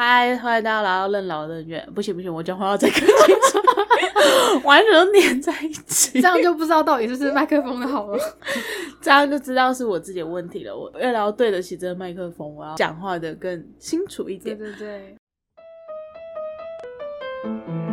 嗨，欢迎大家来到任劳任怨。不行不行，我讲话要再更清楚，完全都粘在一起，这样就不知道到底是不是麦克风的好了。这样就知道是我自己的问题了。我为了要对得起这个麦克风，我要讲话的更清楚一点对点。对对，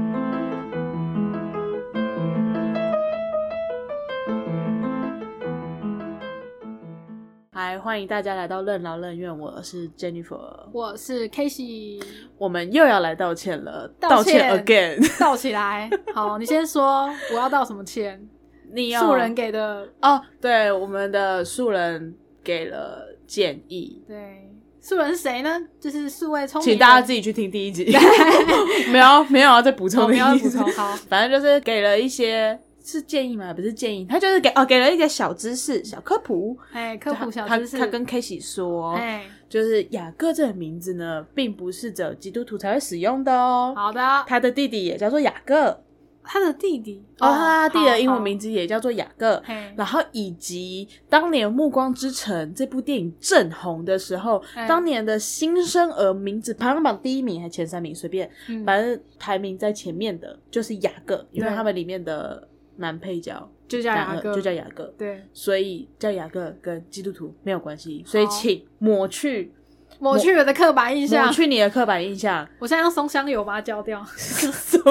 嗨，欢迎大家来到任劳任怨，我是 Jennifer。我是 k a s e y 我们又要来道歉了，道歉歉 again。道起来。好，你先说我要道什么歉？你要素人给的，哦，对，我们的素人给了建议，对，素人是谁呢？就是素位聪请大家自己去听第一集。没有没有要再补充我的意思们要补充。好，反正就是给了一些是建议吗？不是建议，他就是给哦给了一个小知识、小科普。哎，科普小知识，他跟 k a s e y 说，哎，就是雅各这个名字呢，并不是只有基督徒才会使用的哦。好的，他的弟弟也叫做雅各，他的弟弟哦，他弟弟的英文名字，也叫做雅各。然后以及当年《暮光之城》这部电影正红的时候，哎当年的新生儿名字排行榜第一名还前三名随便，嗯反正排名在前面的就是雅各，因为他们里面的男配角就叫雅各，就叫雅各，对，所以叫雅各跟基督徒没有关系，所以请抹去抹去我的刻板印象抹，去你的刻板印象，我现在用松香油把它浇掉，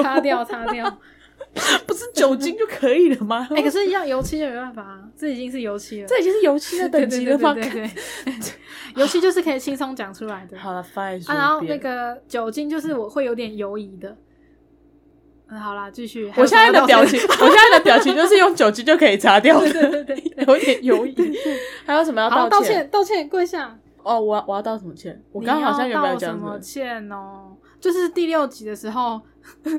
擦掉，擦掉。不是酒精就可以了吗？哎、可是要油漆就没办法啊，这已经是油漆了。这已经是油漆的等级了吗？对 油漆就是可以轻松讲出来的。好了，fine，啊，然后那个酒精就是我会有点犹疑的。嗯，好啦，继续。我现在的表情，我现在的表情就是用酒精就可以擦掉的，对对对对。有点犹豫。还有什么要好，道道歉，道歉，跪下。哦，我我要道什么歉？我刚刚好像你有没有讲什么？歉哦？就是第六集的时候，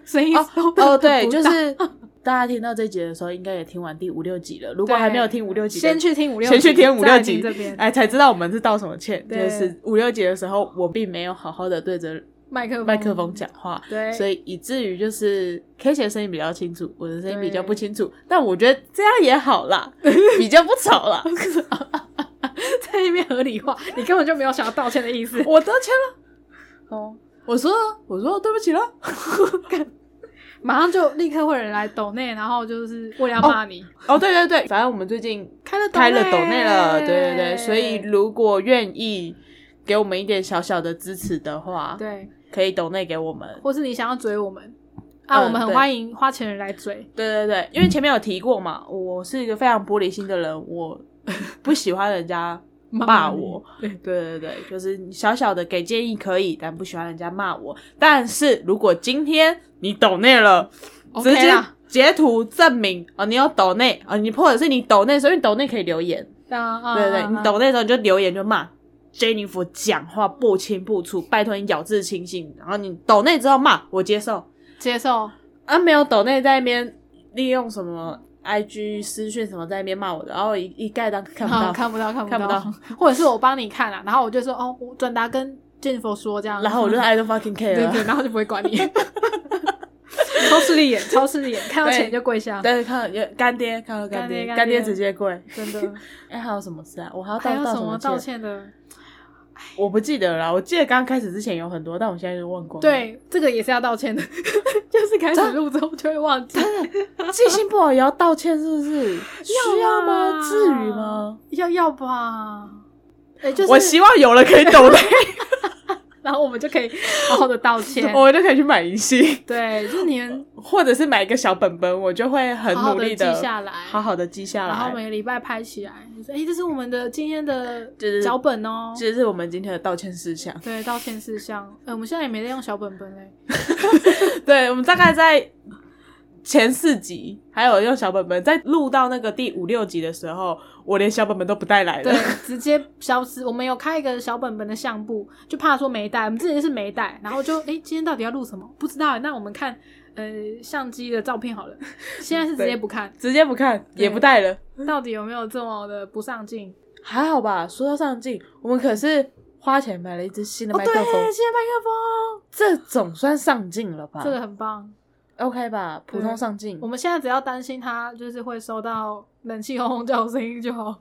声音哦哦，对，就是 大家听到这集的时候，应该也听完第五六集了。如果还没有听五六集，先去听五六，先去听五六集这边哎，才知道我们是道什么歉。就是五六集的时候，我并没有好好的对着麦克风。麦克风讲话，对，所以以至于就是 K 姐的声音比较清楚，我的声音比较不清楚。但我觉得这样也好啦，比较不吵啦。在那边合理化，你根本就没有想要道歉的意思。我道歉了，哦，我说我说对不起了。马上就立刻会有人来抖内，然后就是为了要骂你，哦，对对对，反正我们最近开了开了抖内内了，对对对，所以如果愿意给我们一点小小的支持的话，对，可以抖内给我们。或是你想要追我们啊，嗯我们很欢迎花钱人来追。对对对，因为前面有提过嘛，我是一个非常玻璃心的人，我不喜欢人家骂我。对对对对，就是小小的给建议可以，但不喜欢人家骂我。但是如果今天你抖内了直接截图证明哦，你有抖内啊，你或者是你抖内，所以你抖内可以留言。啊啊，对对你抖内时候你就留言就骂 Jennifer 讲话不清不楚，拜托你咬字清晰。然后你抖内之后骂我接受，接受，啊没有抖内在那边利用什么 IG 私讯什么在那边骂我的，然后一一概当看不到，啊 看不到，看不看不到，或者是我帮你看啊，然后我就说哦，我转达跟 Jennifer 说这样，然后我就 I don't fucking 对 care 对，了。然后就不会管你。超势利眼，超势利眼，看到钱就跪下，但是看到也干爹，看到干干爹干爹直接跪。真的。哎，还有什么事啊？我还要还道道什有什么道？歉的？我不记得了啦，我记得刚开始之前有很多，但我现在就忘光了。，对，这个也是要道歉的，就是开始录之后就会忘记。记性不好也要道歉，是不是？需要吗？啊至于吗？要要吧？哎、就是我希望有人可以抖内，然 后我就可以好好的道歉。我就可以去买银杏，对，就是你们或者是买一个小本本，我就会很努力的记下来，好好的记下来然后。每个礼拜拍起来，就说哎、这是我们的今天的就是脚本哦。这是我们今天的道歉事项。对，道歉事项。哎、我们现在也没在用小本本嘞。对，我们大概在前四集还有用小本本，在录到那个第五六集的时候，我连小本本都不带来了对。直接消失。我们有开一个小本本的相簿，就怕说没带，我们之前是没带，然后就哎、今天到底要录什么？不知道。那我们看呃相机的照片好了。现在是直接不看，直接不看，也不带了，到底有没有这么的不上镜？还好吧？说到上镜，我们可是花钱买了一支新的麦克风，新的麦克风，这总算上镜了吧？这个很棒。OK 吧？普通对上镜我。们现在只要担心它就是会收到冷气轰轰叫的声音就好。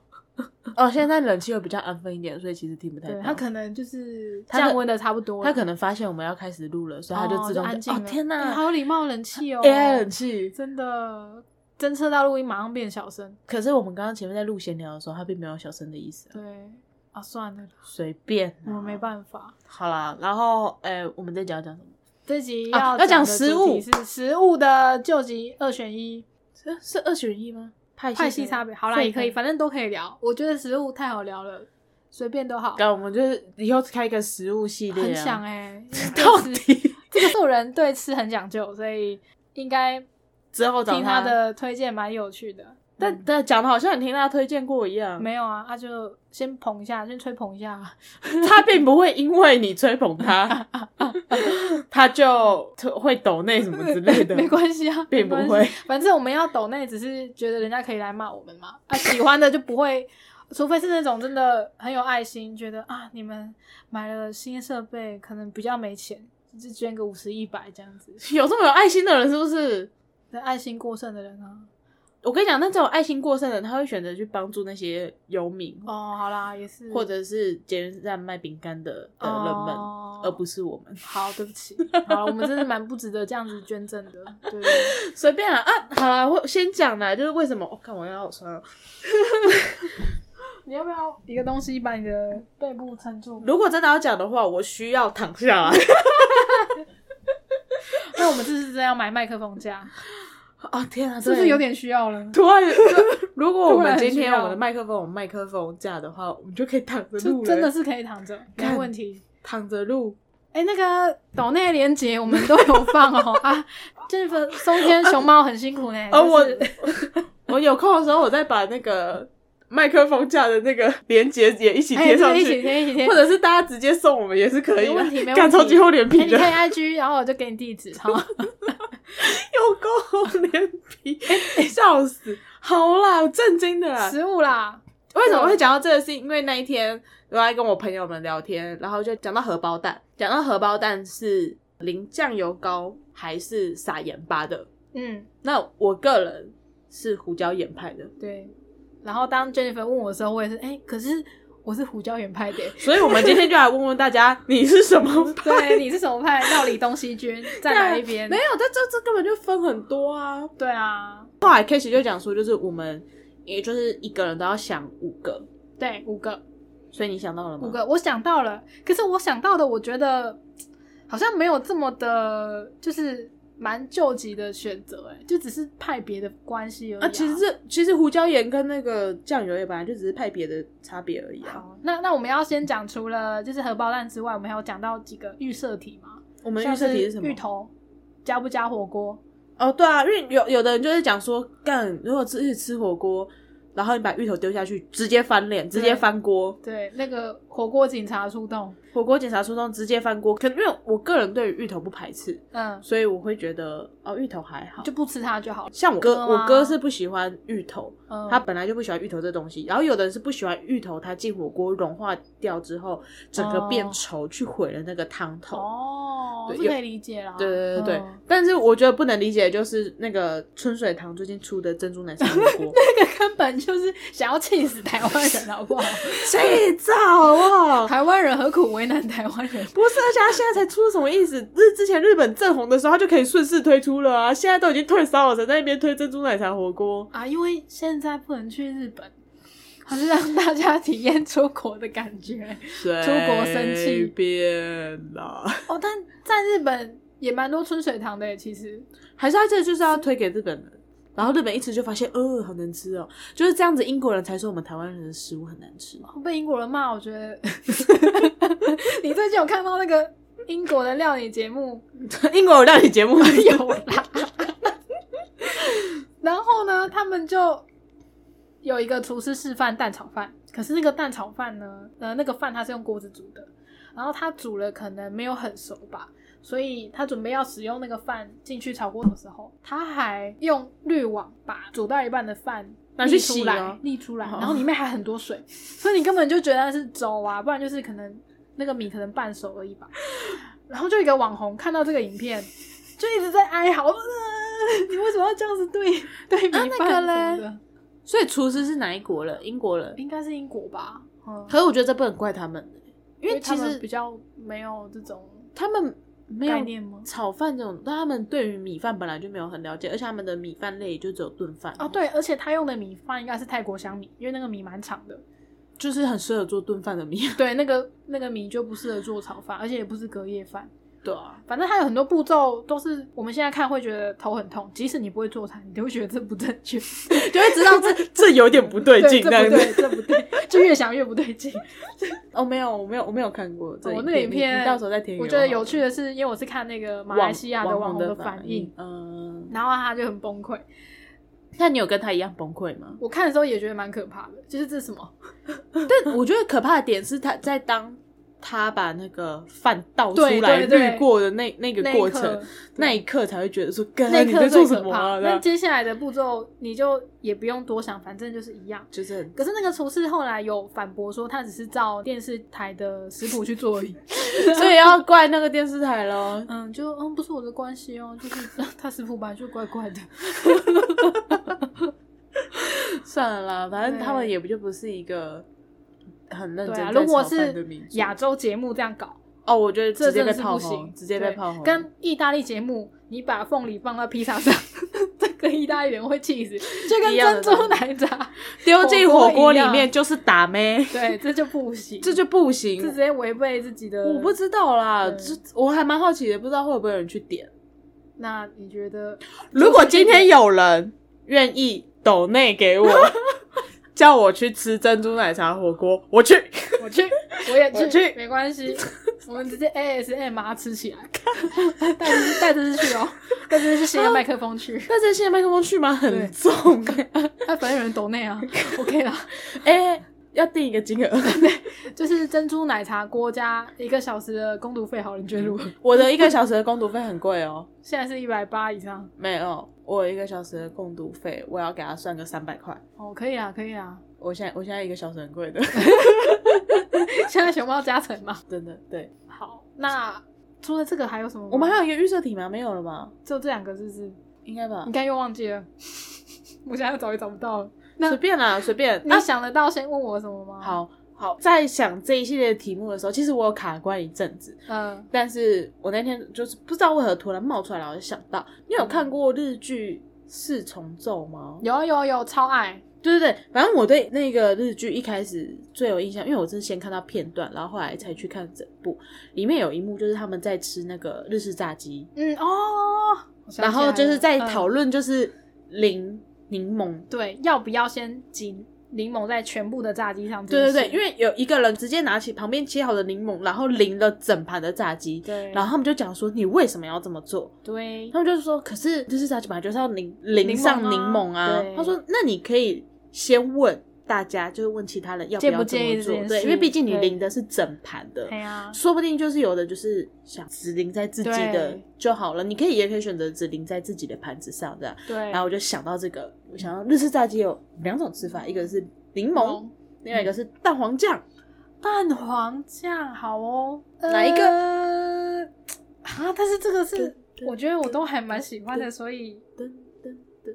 哦，现在冷气又比较安分一点，所以其实听不太对，到。它可能就是降温的差不多了，他可能发现我们要开始录了，所以他就自动哦哦安静了。天哪哎好有礼貌，冷气哦 AI 冷气。真的侦测到录音马上变小声。可是我们刚刚前面在录闲聊的时候，他并没有小声的意思啊，对啊，算了，随便啊。我没办法。好啦，然后诶、我们再讲讲什么？这集啊要要讲食物是食物的救急二选一，是是二选一吗？派派系差别。好啦，也可以，反正都可以聊。我觉得食物太好聊了，随便都好。那我们就是以后开一个食物系列、啊，很想 哎、到底这个素人对吃很讲究，所以应该之后找听他的推荐蛮有趣的。但但讲的好像你听他推荐过一样，没有啊，他就先捧一下，先吹捧一下。他并不会因为你吹捧他，他就会抖内什么之类的，没关系啊，并不会。反正我们要抖内，只是觉得人家可以来骂我们嘛。啊，喜欢的就不会，除非是那种真的很有爱心，觉得啊，你们买了新设备，可能比较没钱，就捐个五十一百这样子。有这么有爱心的人是不是？那爱心过剩的人啊，我跟你讲，那这种爱心过剩的人，他会选择去帮助那些游民，哦，好啦，也是，或者是捷运站卖饼干的的人们，哦而不是我们。好，对不起，好，我们真的蛮不值得这样子捐赠的，对。随便啊啊，好了，我先讲啦，就是为什么？我、看我要好酸哦。你要不要一个东西把你的背部撑住？如果真的要讲的话，我需要躺下来。那我们这次真要买麦克风架，啊天啊，对是不是有点需要了？突然？如果我们今天我们的麦克风有麦克风架的话，我们就可以躺着录真的是可以躺着，没看问题。躺着录。哎、那个岛内连接我们都有放哦 啊，这个松天熊猫很辛苦呢。而我就是 我有空的时候，我再把那个麦克风架的那个连接也一起哎贴上去一起去，贴一起贴或，者是大家直接送我们也是可以的。没问题没问题干超级厚脸哎皮的，你看 IG，然后我就给你地址，好。有够厚脸皮，笑死！好啦，震惊的啦。食物啦，为什么会讲到这个？是因为那一天我在跟我朋友们聊天，然后就讲到荷包蛋，讲到荷包蛋是淋酱油膏还是撒盐巴的。嗯，那我个人是胡椒盐派的，对。然后当 Jennifer 问我的时候，我也是，哎、可是我是胡椒盐派的。所以我们今天就来问问大家，你是什么派？对，你是什么派？料理东西君在哪一边？没有，这这这根本就分很多啊。对啊，后来 K 就讲说，就是我们也就是一个人都要想五个，对，五个，所以你想到了吗？五个，我想到了。可是我想到的，我觉得好像没有这么的，就是蛮救急的选择，哎，就只是派别的关系而已、啊，其实这其实胡椒盐跟那个酱油也本来就只是派别的差别而已啊。好，那那我们要先讲，除了就是荷包蛋之外，我们还有讲到几个预设题嘛？我们预设题是什么？芋头加不加火锅？哦，对啊，因为有有的人就是讲说，干如果吃一直吃火锅，然后你把芋头丢下去，直接翻脸，直接翻锅。对，那个火锅警察出动，火锅警察出动，直接翻锅。可因为我个人对于芋头不排斥，嗯，所以我会觉得哦，芋头还好。就不吃它就好。像我哥，哥我哥是不喜欢芋头，嗯，他本来就不喜欢芋头这东西。然后有的人是不喜欢芋头，它进火锅融化掉之后，整个变哦稠，去毁了那个汤头。哦，对有这可以理解啦。对对对对，嗯但是我觉得不能理解，就是那个春水堂最近出的珍珠奶茶火锅，那个根本就是想要气死台湾人，好不好？谁造好？台湾人何苦为难台湾人？不是，而且他现在才出什么意思？日之前日本正红的时候，他就可以顺势推出了啊！现在都已经退烧了，才在那边推珍珠奶茶火锅。啊，因为现在不能去日本，还是让大家体验出国的感觉出国生气随便啦，哦。但在日本也蛮多春水堂的耶，其实还是他这就是要推给日本人，然后日本一吃就发现，呃，好难吃哦，就是这样子。英国人才说我们台湾人的食物很难吃。被英国人骂，我觉得 你最近有看到那个英国的料理节目 英国有料理节目 有啦。然后呢，他们就有一个厨师示范蛋炒饭，可是那个蛋炒饭呢，呃，那个饭它是用锅子煮的，然后他煮了可能没有很熟吧，所以他准备要使用那个饭进去炒锅的时候，他还用滤网把煮到一半的饭拿去洗哦，沥出来，哦然后里面还很多水，所以你根本就觉得那是粥啊，不然就是可能那个米可能半熟而已吧。然后就一个网红看到这个影片，就一直在哀嚎，呃、你为什么要这样子对 对那个饭什嘞么的？所以厨师是哪一国人？英国人。应该是英国吧？嗯，可是我觉得这不能怪他们，因为他其实们比较没有这种他们没有概念吗？炒饭这种，但他们对于米饭本来就没有很了解，而且他们的米饭类也就只有炖饭哦，，对，而且他用的米饭应该是泰国香米，因为那个米蛮长的。就是很适合做炖饭的米。对，那个那个米就不适合做炒饭，而且也不是隔夜饭。对啊，反正它有很多步骤都是我们现在看会觉得头很痛，即使你不会做菜，你都会觉得这不正确，就会知道这 这有点不对劲，这这样子。不对，这不对，就越想越不对劲。哦，没有，我没有，我没有看过这我那个影片到时候再听我觉得有趣的是，因为我是看那个马来西亚的网红的反应，嗯，然后他就很崩溃。那你有跟他一样崩溃吗？我看的时候也觉得蛮可怕的，就是这是什么？但我觉得可怕的点是他在当他把那个饭倒出对来滤过的那那个过程，那一刻才会觉得说，哥那你在做。什么啊？那接下来的步骤你就也不用多想，反正就是一样。就是可是那个厨师后来有反驳说，他只是照电视台的食谱去做而已。所以要怪那个电视台咯。嗯，就嗯不是我的关系哦，就是 他食谱本来就怪怪的。算了啦，反正他们也不就不是一个很认真对啊，如果是亚洲节目这样搞，哦，我觉得这真的是不行，直接被对炮轰。跟意大利节目，你把凤梨放到披萨上，这个意大利人会气死，就跟珍珠奶茶，丢进火锅里面就是打咩，对，这就不行，这就不这行直。接违背自己的。我不知道啦，这我还蛮好奇的，不知道会不会有人去点。那你觉得，如果今天有人愿意抖内给我，叫我去吃珍珠奶茶火锅，我去。我去，我也 去去。没关系，我们直接 ASMR 吃起来，带着带着是去哦，带着是新的麦克风去，带着新的麦克风去吗？很对。重。那 反正有人抖内啊，OK 啦。哎、要定一个金额。就是珍珠奶茶锅加一个小时的攻读费，好了，你觉得如何？我的一个小时的攻读费很贵哦。现在是一百八以上，没有，我有一个小时的攻读费，我要给他算个三百块。哦，可以啊，可以啊。我现在我现在一个小时很贵的，现在熊猫加成嘛。真的对。好，那除了这个还有什么？我们还有一个预设题吗？没有了吗？就这两个，是不是？应该吧应该又忘记了，我现在找也找不到了。那随便啦，随便。你那想得到先问我什么吗？，好好，在想这一系列的题目的时候，其实我有卡关一阵子，嗯，但是我那天就是不知道为何突然冒出来，然后就想到，你有看过日剧《四重奏》吗？有有有，超爱。对对对，反正我对那个日剧一开始最有印象，因为我是先看到片段，然后后来才去看整部。里面有一幕就是他们在吃那个日式炸鸡，嗯哦，然后就是在讨论就是淋柠檬。嗯对要不要先挤柠檬在全部的炸鸡上。对对对，因为为有一个人直接拿起旁边切好的柠檬，然后淋了整盘的炸鸡，对，然后他们就讲说你为什么要这么做？对他们就是说，可是就是炸鸡本来就是要淋淋上柠柠檬啊檬啊。他说，那你可以先问大家，就是问其他人要不要这么做，对，因为毕竟你对淋的是整盘的说不定就是有的就是想只淋在自己的就好了，你可以也可以选择只淋在自己的盘子上这样。对，然后我就想到这个，我想到日式炸鸡有两种吃法，一个是柠檬，另外一个是蛋黄酱。蛋黄酱好哦，哪一个？呃啊？但是这个是我觉得我都还蛮喜欢的，所以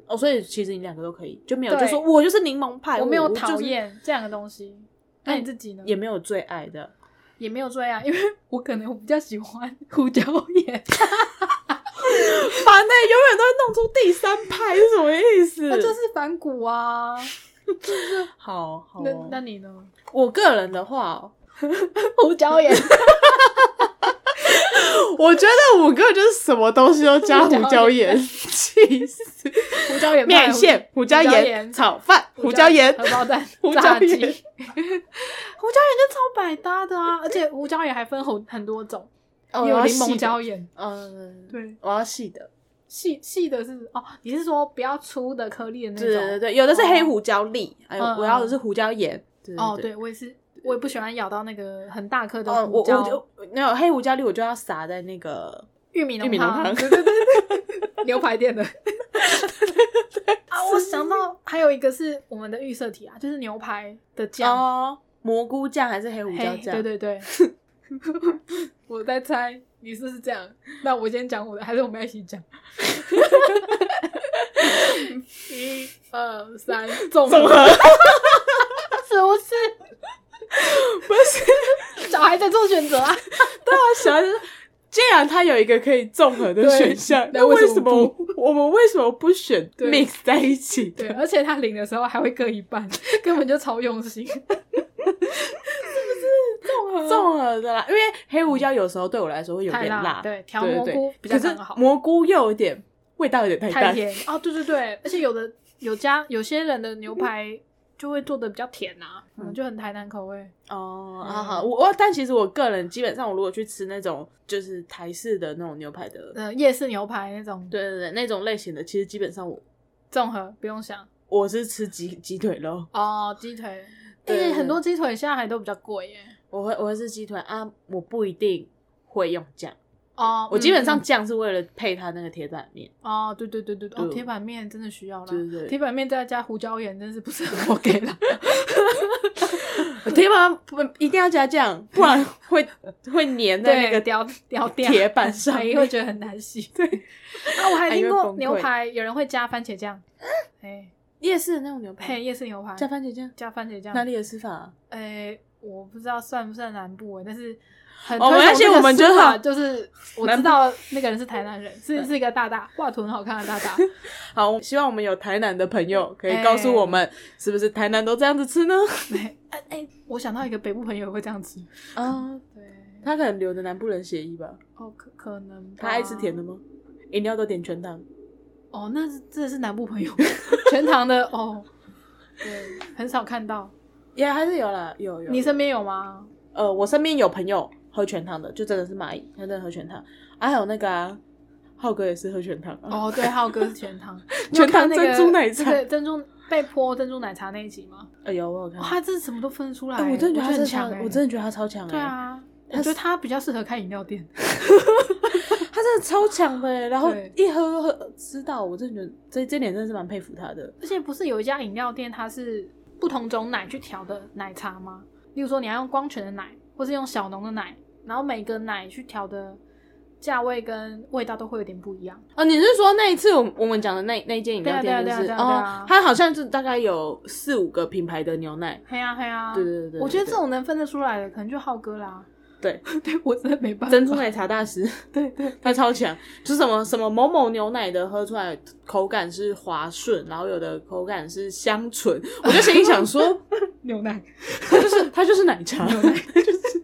哦，所以其实你两个都可以，就没有对就说我就是柠檬派，我没有就是讨厌这两个东西。那你自己呢？也没有最爱的。也没有最爱，因为 我可能我比较喜欢胡椒盐，烦呢、永远都会弄出第三派是什么意思？那就是反骨啊。好好那哦、那你呢？我个人的话哦，胡椒盐，我觉得五个就是什么东西都加胡椒盐，气死！胡椒盐面线、胡椒盐、炒饭、胡椒盐、荷包蛋、胡椒炸鸡，盐 胡椒盐就超百搭的啊！而且胡椒盐还分很很多种，哦有柠檬椒盐，嗯，对，我要细的。细细的是哦，你是说比较粗的颗粒的那种？对对对，有的是黑胡椒粒，还有嗯我要的是胡椒盐。哦，对我也是，我也不喜欢咬到那个很大颗的胡椒。我就那有黑胡椒粒，我就要撒在那个玉米浓玉米浓汤对对对对，牛排店的。啊，我想到还有一个是我们的预设题啊，就是牛排的酱，哦，蘑菇酱还是黑胡椒嘿，酱？对对对。我在猜你是不是这样？那我先讲我的，还是我们一起讲？一二三，综综合是不是？不是。小孩在做选择啊。对啊，小孩子。既然他有一个可以综合的选项，那为什么么我们为什么不选 mix 在一起？对，而且他领的时候还会各一半，根本就超用心。综合。综合的啦，因为黑胡椒有时候对我来说会有太点辣，对，调对对蘑菇比较好。蘑菇又有点味道有点太淡，太甜。哦，对对对，而且有的有加有些人的牛排就会做的比较甜呐、嗯，嗯。就很台南口味。哦，啊好好，我我但其实我个人基本上，我如果去吃那种就是台式的那种牛排的，呃，夜市牛排那种对对对，那种类型的，其实基本上我综合不用想。我是吃鸡鸡腿肉，哦，鸡腿，对对而且很多鸡腿现在还都比较贵耶。我会我会吃鸡腿啊，我不一定会用酱，哦，我基本上嗯酱是为了配它那个铁板面，哦，对对对对对，哦，铁板面真的需要啦。对对对。铁板面再加胡椒盐，真是不是很 OK 啦。铁板不一定要加酱，不然会会粘在那个对雕雕掉。铁板上。哎面会觉得很难洗。对。啊，我还听过牛排有人会加番茄酱，哎，夜市的那种牛排，夜市牛排。加番茄酱，加番茄酱，哪里的吃法啊？诶、我不知道算不算南部诶，但是很哦没关系推崇这个我们就吃法好就是我知道那个人是台南人，是是一个大大画图很好看的大大。好，希望我们有台南的朋友可以告诉我们，是不是台南都这样子吃呢？哎哎哎，我想到一个北部朋友会这样吃，啊，对，他可能留着南部人协议吧。哦可可能他爱吃甜的吗？饮料都点全糖。哦，那是这是南部朋友，全糖的哦，对，很少看到。也、还是有啦，有有。你身边有吗？呃，我身边有朋友喝全糖的，就真的是蚂蚁，他真的喝全糖。啊，还有那个啊，浩哥也是喝全糖啊。哦，对，浩哥是全糖，全糖珍珠奶茶那个珍珠被泼珍珠奶茶那一集吗？哎呦，我有看哇，。他这是什么都分得出来我真的觉得他很超强、欸，我真的觉得他超强哎、对，啊，我他觉得他比较适合开饮料店。他真的超强的哎、然后一喝喝知道，我真的觉得这这点真的是蛮佩服他的。而且不是有一家饮料店，它是不同种奶去调的奶茶吗？例如说你要用光泉的奶，或是用小农的奶，然后每个奶去调的价位跟味道都会有点不一样。哦，你是说那一次我们我们讲的那那一间饮料店，对啊就是对啊对啊对啊哦，它好像是大概有四五个品牌的牛奶。嘿呀嘿呀，对对对对我觉得这种能分得出来的，可能就浩哥啦。对，对我真的没办法。珍珠奶茶大师，对对，他超强，就是什么什么某某牛奶的喝出来口感是滑顺，然后有的口感是香醇，我就心里想说，牛奶。它就是它就是奶茶，牛奶就是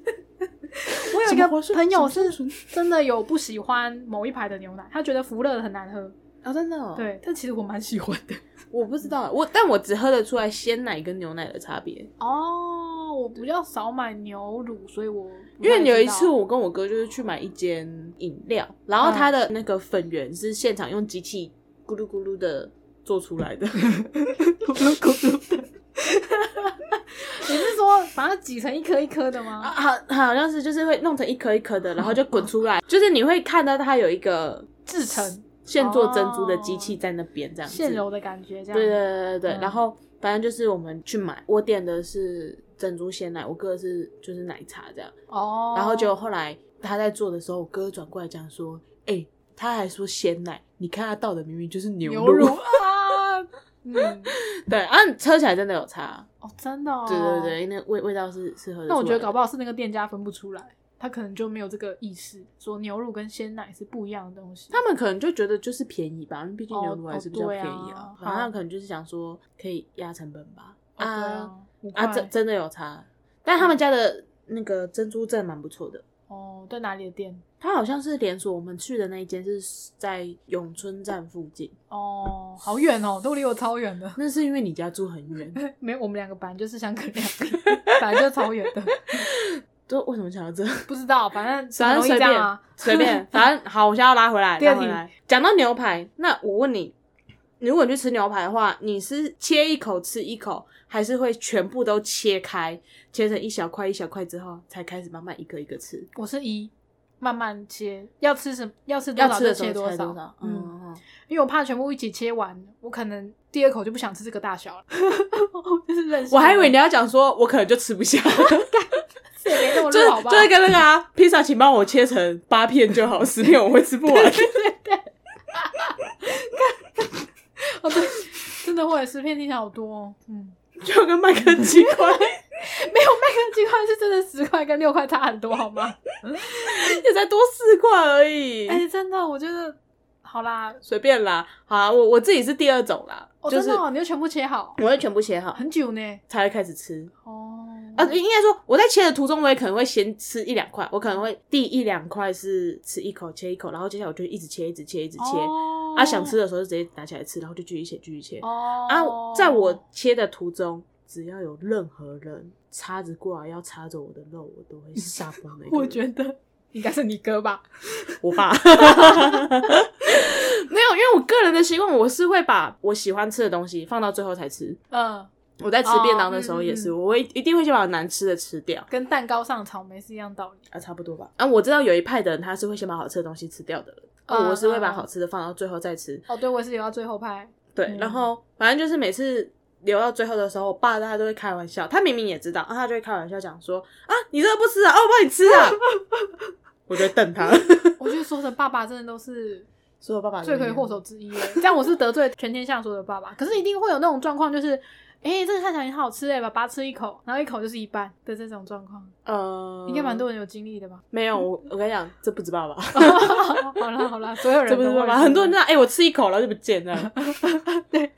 我有一个朋友是真的有不喜欢某一排的牛奶，他觉得福乐的很难喝。哦，真的、哦，，对，但其实我蛮喜欢的。我不知道，我但我只喝得出来鲜奶跟牛奶的差别，哦，我比较少买牛乳，所以我因为有一次我跟我哥就是去买一间饮料，然后它的那个粉圆是现场用机器咕噜咕噜的做出来的，咕噜咕噜的。你是说把它挤成一颗一颗的 啊，吗？好，好像是就是会弄成一颗一颗的，然后就滚出来，就是你会看到它有一个制成现做珍珠的机器在那边这样子。现揉的感觉，这样。对对对对对，嗯然后反正就是我们去买，我点的是珍珠鲜奶，我哥是就是奶茶这样，哦，然后就后来他在做的时候，我哥转过来讲说，哎、他还说鲜奶，你看他倒的明明就是牛牛乳啊，嗯，对啊，喝起来真的有差，哦，真的哦。对对对，那味味道是是喝的。那我觉得搞不好是那个店家分不出来，他可能就没有这个意识，说牛乳跟鲜奶是不一样的东西。他们可能就觉得就是便宜吧，因为毕竟哦牛乳还是比较便宜啊反正他好像可能就是想说可以压成本吧。啊，五啊，真真的有差，但他们家的那个珍珠真的蛮不错的。哦，在哪里的店？它好像是连锁，我们去的那一间是在永春站附近，哦，好远哦，都离我超远的。那是因为你家住很远。没有，我们两个本来就是香港两个，本来就超远的。就为什么想到这？不知道，反正 反正随便。随便，反正好，我现在要拉回来，拉回来。讲到牛排，那我问你，如果你去吃牛排的话，你是切一口吃一口，还是会全部都切开，切成一小块一小块之后，才开始慢慢一个一个吃？我是一慢慢切，要吃什要吃多少就切多少。嗯。因为我怕全部一起切完，我可能第二口就不想吃这个大小了。我还以为你要讲说，我可能就吃不下，是也没那么就是弱，好不好？就是跟那个啊，披萨，请帮我切成八片就好，十片我会吃不完。对对对，哦对，真的会，十片听起来好多哦。嗯，就跟麦克鸡块，没有麦克鸡块是真的十块跟六块差很多，好吗？也才多四块而已。哎、真的，我觉得好啦，随便啦，好啊，我我自己是第二种啦，哦，就是真的、哦，你就全部切好，我会全部切好很久呢。才会开始吃。哦，啊，应该说我在切的途中，我也可能会先吃一两块，我可能会第一两块是吃一口切一口，然后接下来我就一直切一直切一直切。哦啊，想吃的时候就直接拿起来吃，然后就继续切继续切。哦啊，在我切的途中，只要有任何人叉子过来要插着我的肉，我都会 杀疯的一个。我觉得应该是你哥吧？我爸 没有，因为我个人的习惯，我是会把我喜欢吃的东西放到最后才吃。嗯，我在吃便当的时候也是，哦嗯嗯我会一定会先把难吃的吃掉跟蛋糕上草莓是一样道理。啊，差不多吧。啊，我知道有一派的人他是会先把好吃的东西吃掉的人，啊，嗯我是会把嗯好吃的放到最后再吃。哦，对，我也是留到最后派。对，嗯然后反正就是每次留到最后的时候，我爸他都会开玩笑，他明明也知道，啊，他就会开玩笑讲说啊，你这个不吃啊，哦，我帮你吃啊。我就会瞪他，我觉得说的爸爸真的都是所有爸爸罪魁祸首之一耶。这样我是得罪全天下所有的爸爸，可是一定会有那种状况，就是，哎、这个看起来很好吃哎，爸爸吃一口，然后一口就是一半的这种状况，呃，应该蛮多人有经历的吧？没有，我我跟你讲，这不止爸爸，好啦好啦，所有人这不是爸爸，都会很多人这样，哎、我吃一口然后就不见了。对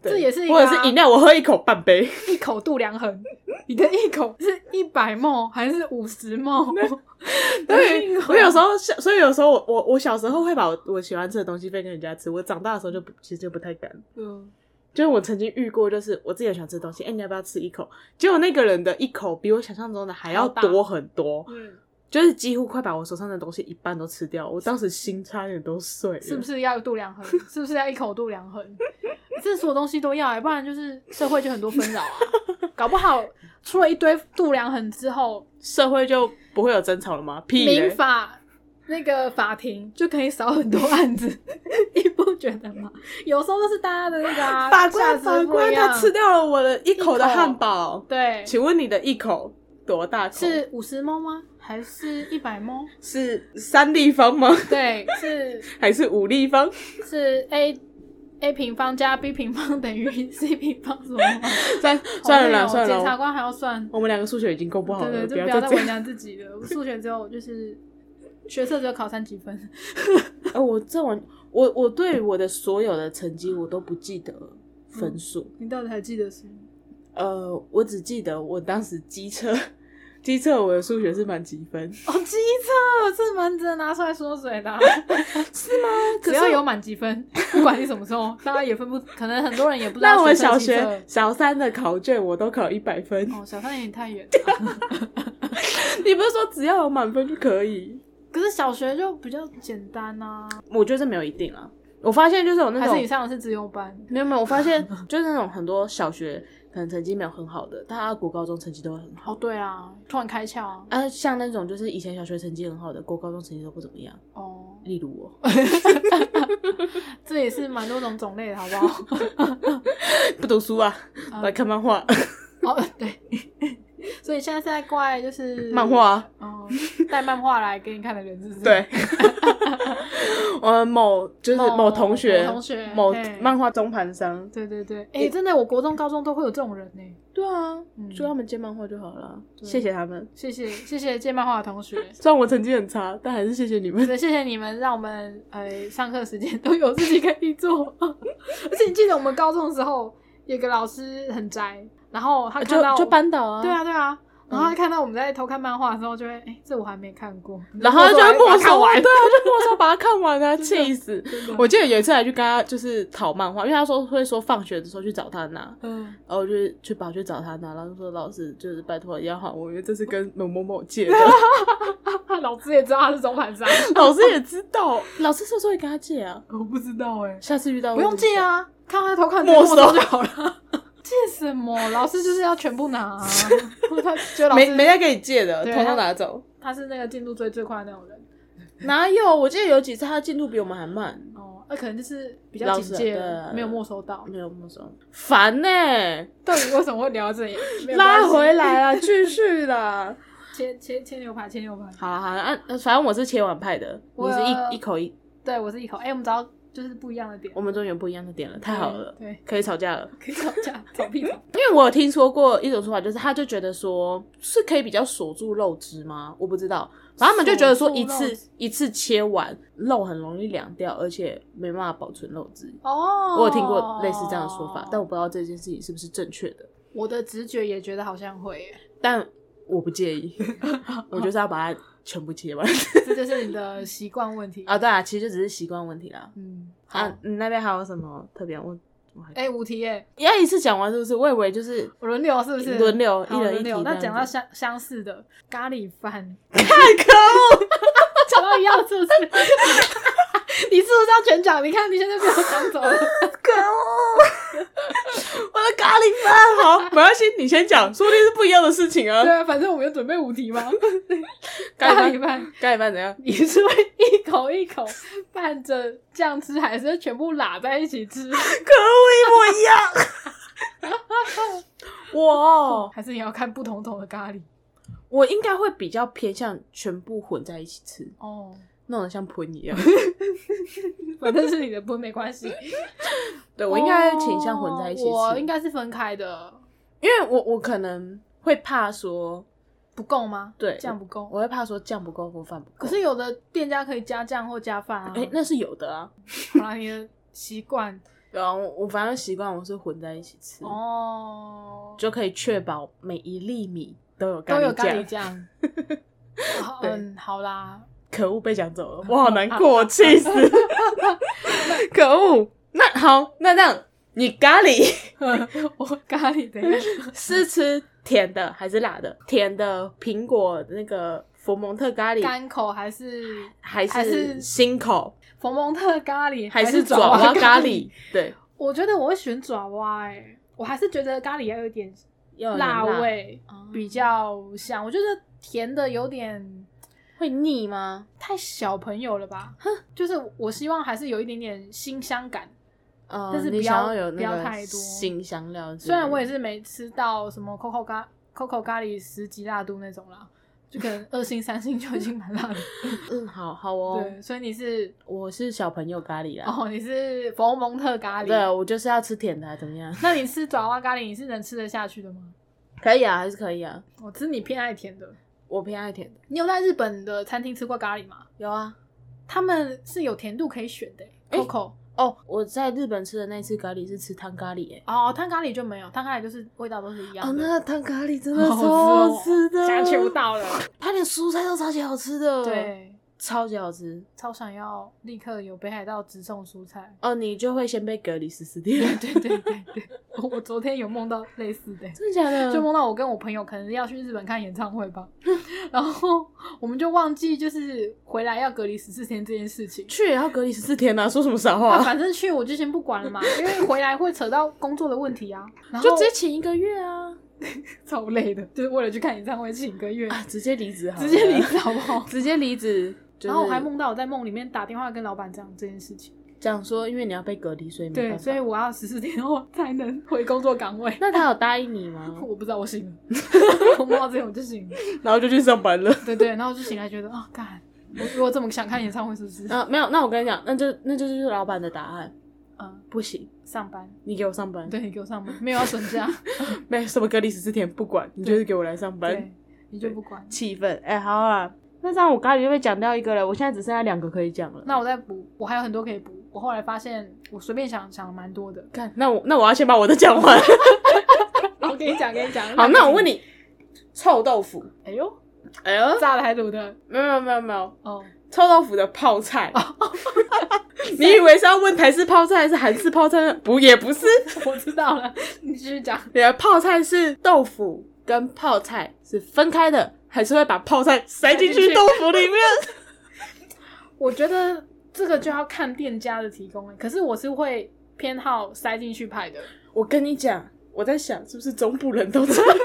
对，这也是一个或者啊是饮料，我喝一口半杯，一口度量衡，你的一口是一百梦还是五十梦？对，我有时候小，所以有时候我我我小时候会把我我喜欢吃的东西分给人家吃，我长大的时候就不其实就不太敢。嗯，就是我曾经遇过，就是我自己很喜欢吃的东西，哎、你要不要吃一口？结果那个人的一口比我想象中的还要多很多，嗯，就是几乎快把我手上的东西一半都吃掉。我当时心差点都碎了，是不？是要度量衡？是不是要一口度量衡？这所有东西都要、欸，不然就是社会就很多纷扰啊。搞不好出了一堆度量衡之后，社会就不会有争吵了吗？屁民！法那个法庭就可以少很多案子，你不 觉得吗？有时候都是大家的那个、啊、法价官，法官他吃掉了我的一口的汉堡，对，请问你的一口多大口？是五十猫吗？还是一百猫？是三立方吗？对，是还是五立方？是 a a 平方加 b 平方等于 c 平方什么吗？算算了了，检察官还要算，我们两个数学已经够不好了，对对，就不要再为。难自己了。我数学只有就是学测只有考三几分，呃，我这完，我我对我的所有的成绩我都不记得分数，你到底还记得什么？呃，我只记得我当时机测，机测我的数学是满几分，哦，机测是蛮值得拿出来说嘴的啊、是吗？只要有满几分，不管你什么时候，大家也分不，可能很多人也不知道那我小学小三的考卷我都考一百分，哦，小三有点太远了。你不是说只要有满分就可以？可是小学就比较简单啊，我觉得这没有一定啊。我发现就是有那还是你上的是自由班？没有没有，我发现就是那种很多小学可能成绩没有很好的，但他国高中成绩都会很好。哦，对啊，突然开窍啊。啊，像那种就是以前小学成绩很好的，国高中成绩都不怎么样。哦，例如我，这也是蛮多种种类的，好不好？不读书啊，嗯来看漫画，哦，对，所以现在是在怪就是漫画啊，哦，带漫画来给你看的人是不是？对 我某就是某某同学，某同学某漫画中盘商。对对对，哎、真的，我国中、高中都会有这种人呢。对啊，嗯就他们接漫画就好了，对谢谢他们。谢谢谢谢借漫画的同学，虽然我成绩很差，但还是谢谢你们。对，谢谢你们让我们呃上课时间都有自己可以做。而且你记得我们高中的时候，有个老师很宅，然后他看到就就班导啊，对，啊对啊，然后他看到我们在偷看漫画的时候，就会哎、诶这我还没看过，然后他就会没收，对啊，就没收把它看完啊，气死！我记得有一次还去跟他就是讨漫画，因为他说会说放学的时候去找他拿，嗯，然后我就去跑去找他拿，然后说老师就是拜托要好我，因为这是跟某某某借的。老师也知道他是中盘商，老师也知道，老师是不是会跟他借啊？我不知道哎、下次遇到不用借啊。啊，看他偷看没收就好了。借什么？老师就是要全部拿、啊，没没在跟你借的，对统统拿走。他是那个进度最最快的那种人哪有？我记得有几次他的进度比我们还慢，哦，那可能就是比较老师警戒对啊，没有没收到。没有没收，烦呢、到底为什么会聊到这里？拉回来了，继续啦。切切切牛排，切牛排。好了好了，啊、反正我是切碗派的，我你是一一口一。对，我是一口。哎、我们找到就是不一样的点我。们终于有不一样的点了，太好了，对，可以吵架了。可以吵架，吵屁吵。因为我有听说过一种说法，就是他就觉得说是可以比较锁住肉汁吗？我不知道，反正他们就觉得说一次一次切完肉很容易凉掉，而且没办法保存肉汁。哦，我有听过类似这样的说法，但我不知道这件事情是不是正确的。我的直觉也觉得好像会耶，但我不介意，我就是要把它全部切完 这就是你的习惯问题。啊。对啊，其实就只是习惯问题啦。嗯，好啊，，你那边还有什么特别问？哎，五题耶，要一次讲完是不是？我以为就是我轮流是不是？轮流好一人一轮流那讲到相相似的咖喱饭，太可恶。讲到一样是不是？你是不是要全讲？你看你现在被我抢走了。可恶！我的咖喱饭好，没关系，你先讲，说不定是不一样的事情啊对。啊，反正我们有准备五题嘛。咖咖喱饭，咖喱饭怎样？你是会一口一口拌着酱吃，还是全部拉在一起吃？可恶，一模一样。我哦还是你要看不同种的咖喱？我应该会比较偏向全部混在一起吃，哦，弄得像喷一样。反正是你的喷没关系。对我应该会倾向混在一起吃，应该是分开的，因为我我可能会怕说，不够吗？对酱不够。我会怕说酱不够或饭不够。可是有的店家可以加酱或加饭啊。哎、那是有的啊。好啦，你的习惯对啊，我我反正习惯我是混在一起吃，哦，就可以确保每一粒米都有喱都有咖喱酱。嗯，好啦，可恶，被抢走了，我好难过，气死！可恶。那好，那这样你咖喱 我咖喱等一下，是吃甜的还是辣的？甜的苹果那个佛蒙特咖喱，干口还是还还是是新口，佛蒙特咖喱，还是爪哇咖咖？喱？对，我觉得我会选爪哇，哎，我还是觉得咖喱要有一点辣味，哦比较香。我觉得甜的有点会腻吗？太小朋友了吧？哼就是我希望还是有一点点新香感。呃，但是不要要有不要那个太多新香料。虽然我也是没吃到什么 Coco 咖 Coco 咖喱十级辣度那种啦，就可能二星三星就已经蛮辣的。嗯，好好哦，对，所以你是我是小朋友咖喱啦。哦，你是佛蒙特咖喱。对，我就是要吃甜的，怎么样？那你吃爪哇咖喱，你是能吃得下去的吗？可以啊，还是可以啊。我吃你偏爱甜的。我偏爱甜的。你有在日本的餐厅吃过咖喱吗？有啊。他们是有甜度可以选的、诶 Coco 哦，我在日本吃的那次咖喱是吃汤咖喱哎。哦，汤咖喱就没有，汤咖喱就是味道都是一样哦，那个汤咖喱真的好好吃的，下秋到了，它连蔬菜都超级好吃的，，对，超级好吃。超想要立刻有北海道直送蔬菜。哦，你就会先被隔离十四天，对对对对，我昨天有梦到类似的，真的假的？就梦到我跟我朋友可能要去日本看演唱会吧，然后我们就忘记就是回来要隔离十四天这件事情。去也要隔离十四天啊，说什么傻啊，话？反正去我就先不管了嘛，因为回来会扯到工作的问题啊，然后就直接请一个月啊，超累的，就是为了去看演唱会请一个月，啊，直接离职直接离职好不好？直接离职。就是然后我还梦到我在梦里面打电话跟老板讲这件事情，讲说，因为你要被隔离，所以没办对，法。所以我要十四天后才能回工作岗位。那他有答应你吗？我不知道我醒了，我梦到 这种我就醒了，然后就去上班了。对对，然后就醒来觉得啊，干，我如果这么想看演唱会是不是？啊，没有，那我跟你讲，那就那就是老板的答案，嗯，不行，上班，你给我上班，对你给我上班，没有要损假，没什么隔离十四天，不管，你就是给我来上班对，你就不管。气氛。哎、好啊，那这样我咖喱就被讲掉一个了，我现在只剩下两个可以讲了。那我再补，我还有很多可以补。我后来发现，我随便想想了蛮多的。看，那我那我要先把我的讲完。我跟你讲，跟你讲。好，那我问，你，臭豆腐，哎呦，哎呦，炸的还卤的？没有没有没有没有，哦，臭豆腐的泡菜。你以为是要问台式泡菜还是韩式泡菜呢？不，也不是。我知道了，你继续讲。你的泡菜是豆腐跟泡菜是分开的，还是会把泡菜塞进去豆腐里面？我觉得这个就要看店家的提供欸，可是我是会偏好塞进去派的。我跟你讲，我在想是不是中部人都这样。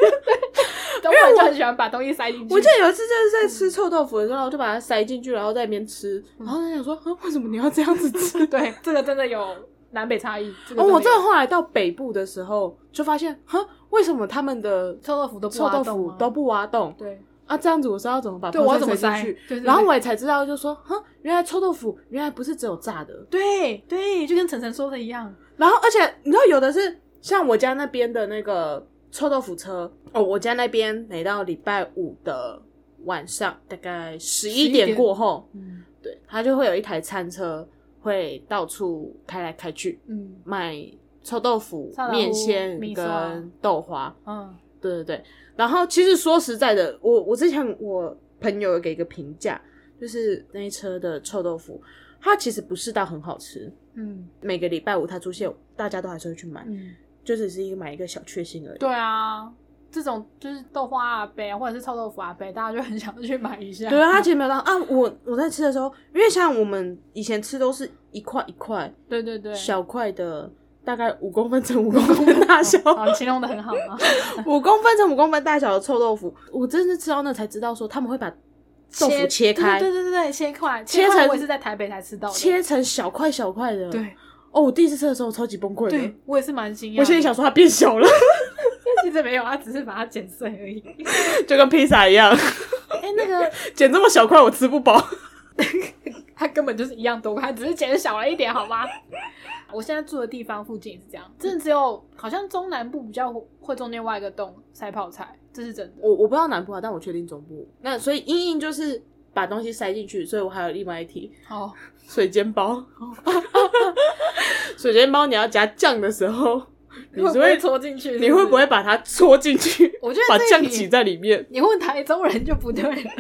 因为我就很喜欢把东西塞进去。我记得有一次就是在吃臭豆腐的时候，我就把它塞进去，然后在那边吃，然后他想说，啊，为什么你要这样子吃？对这个真的有南北差异。我真的有这后来到北部的时候，就发现，哈，为什么他们的臭豆腐都不臭豆挖洞都不挖洞对，这样子我是要怎么把对我要怎么塞进去？塞对对对然后我也才知道，就说，哼，原来臭豆腐原来不是只有炸的。对对，就跟晨晨说的一样。然后，而且你知道，有的是像我家那边的那个臭豆腐车哦，我家那边每到礼拜五的晚上，大概十一点点过后，嗯对，它就会有一台餐车会到处开来开去嗯卖臭豆腐臭豆、腐面线跟豆花。嗯对对对，然后其实说实在的，我我之前我朋友有给一个评价，就是那一车的臭豆腐，它其实不是到很好吃。嗯每个礼拜五它出现，大家都还是会去买，嗯，就只是一个买一个小确幸而已。对啊，这种就是豆花阿杯啊，或者是臭豆腐阿杯，大家就很想去买一下。对啊，它其实没有到啊。我我在吃的时候，因为像我们以前吃都是一块一块对对对，小块的，大概五公分乘五公分大小，好，你形容的很好啊。五公分乘五公分大小的臭豆腐，我真是吃到那才知道说他们会把豆腐切开，对对对对，切块，切成是在台北才吃到的。切成小块小块的。对哦，我第一次吃的时候超级崩溃的对，，我也是蛮惊讶。我心里想说它变小了，其实没有，它只是把它剪碎而已。就跟披萨一样，哎、那个剪这么小块我吃不饱。它根本就是一样多，它只是剪小了一点，好吗？我现在住的地方附近也是这样，真的只有好像中南部比较会中间挖一个洞塞泡菜，这是真的。我我不知道南部啊，但我确定中部。那所以硬硬就是把东西塞进去，所以我还有另外一题好，水煎包。水煎包你要加酱的时候，你会不会戳进去？你会不会？把它戳进去？我觉得把酱挤在里面。你问台中人就不对了，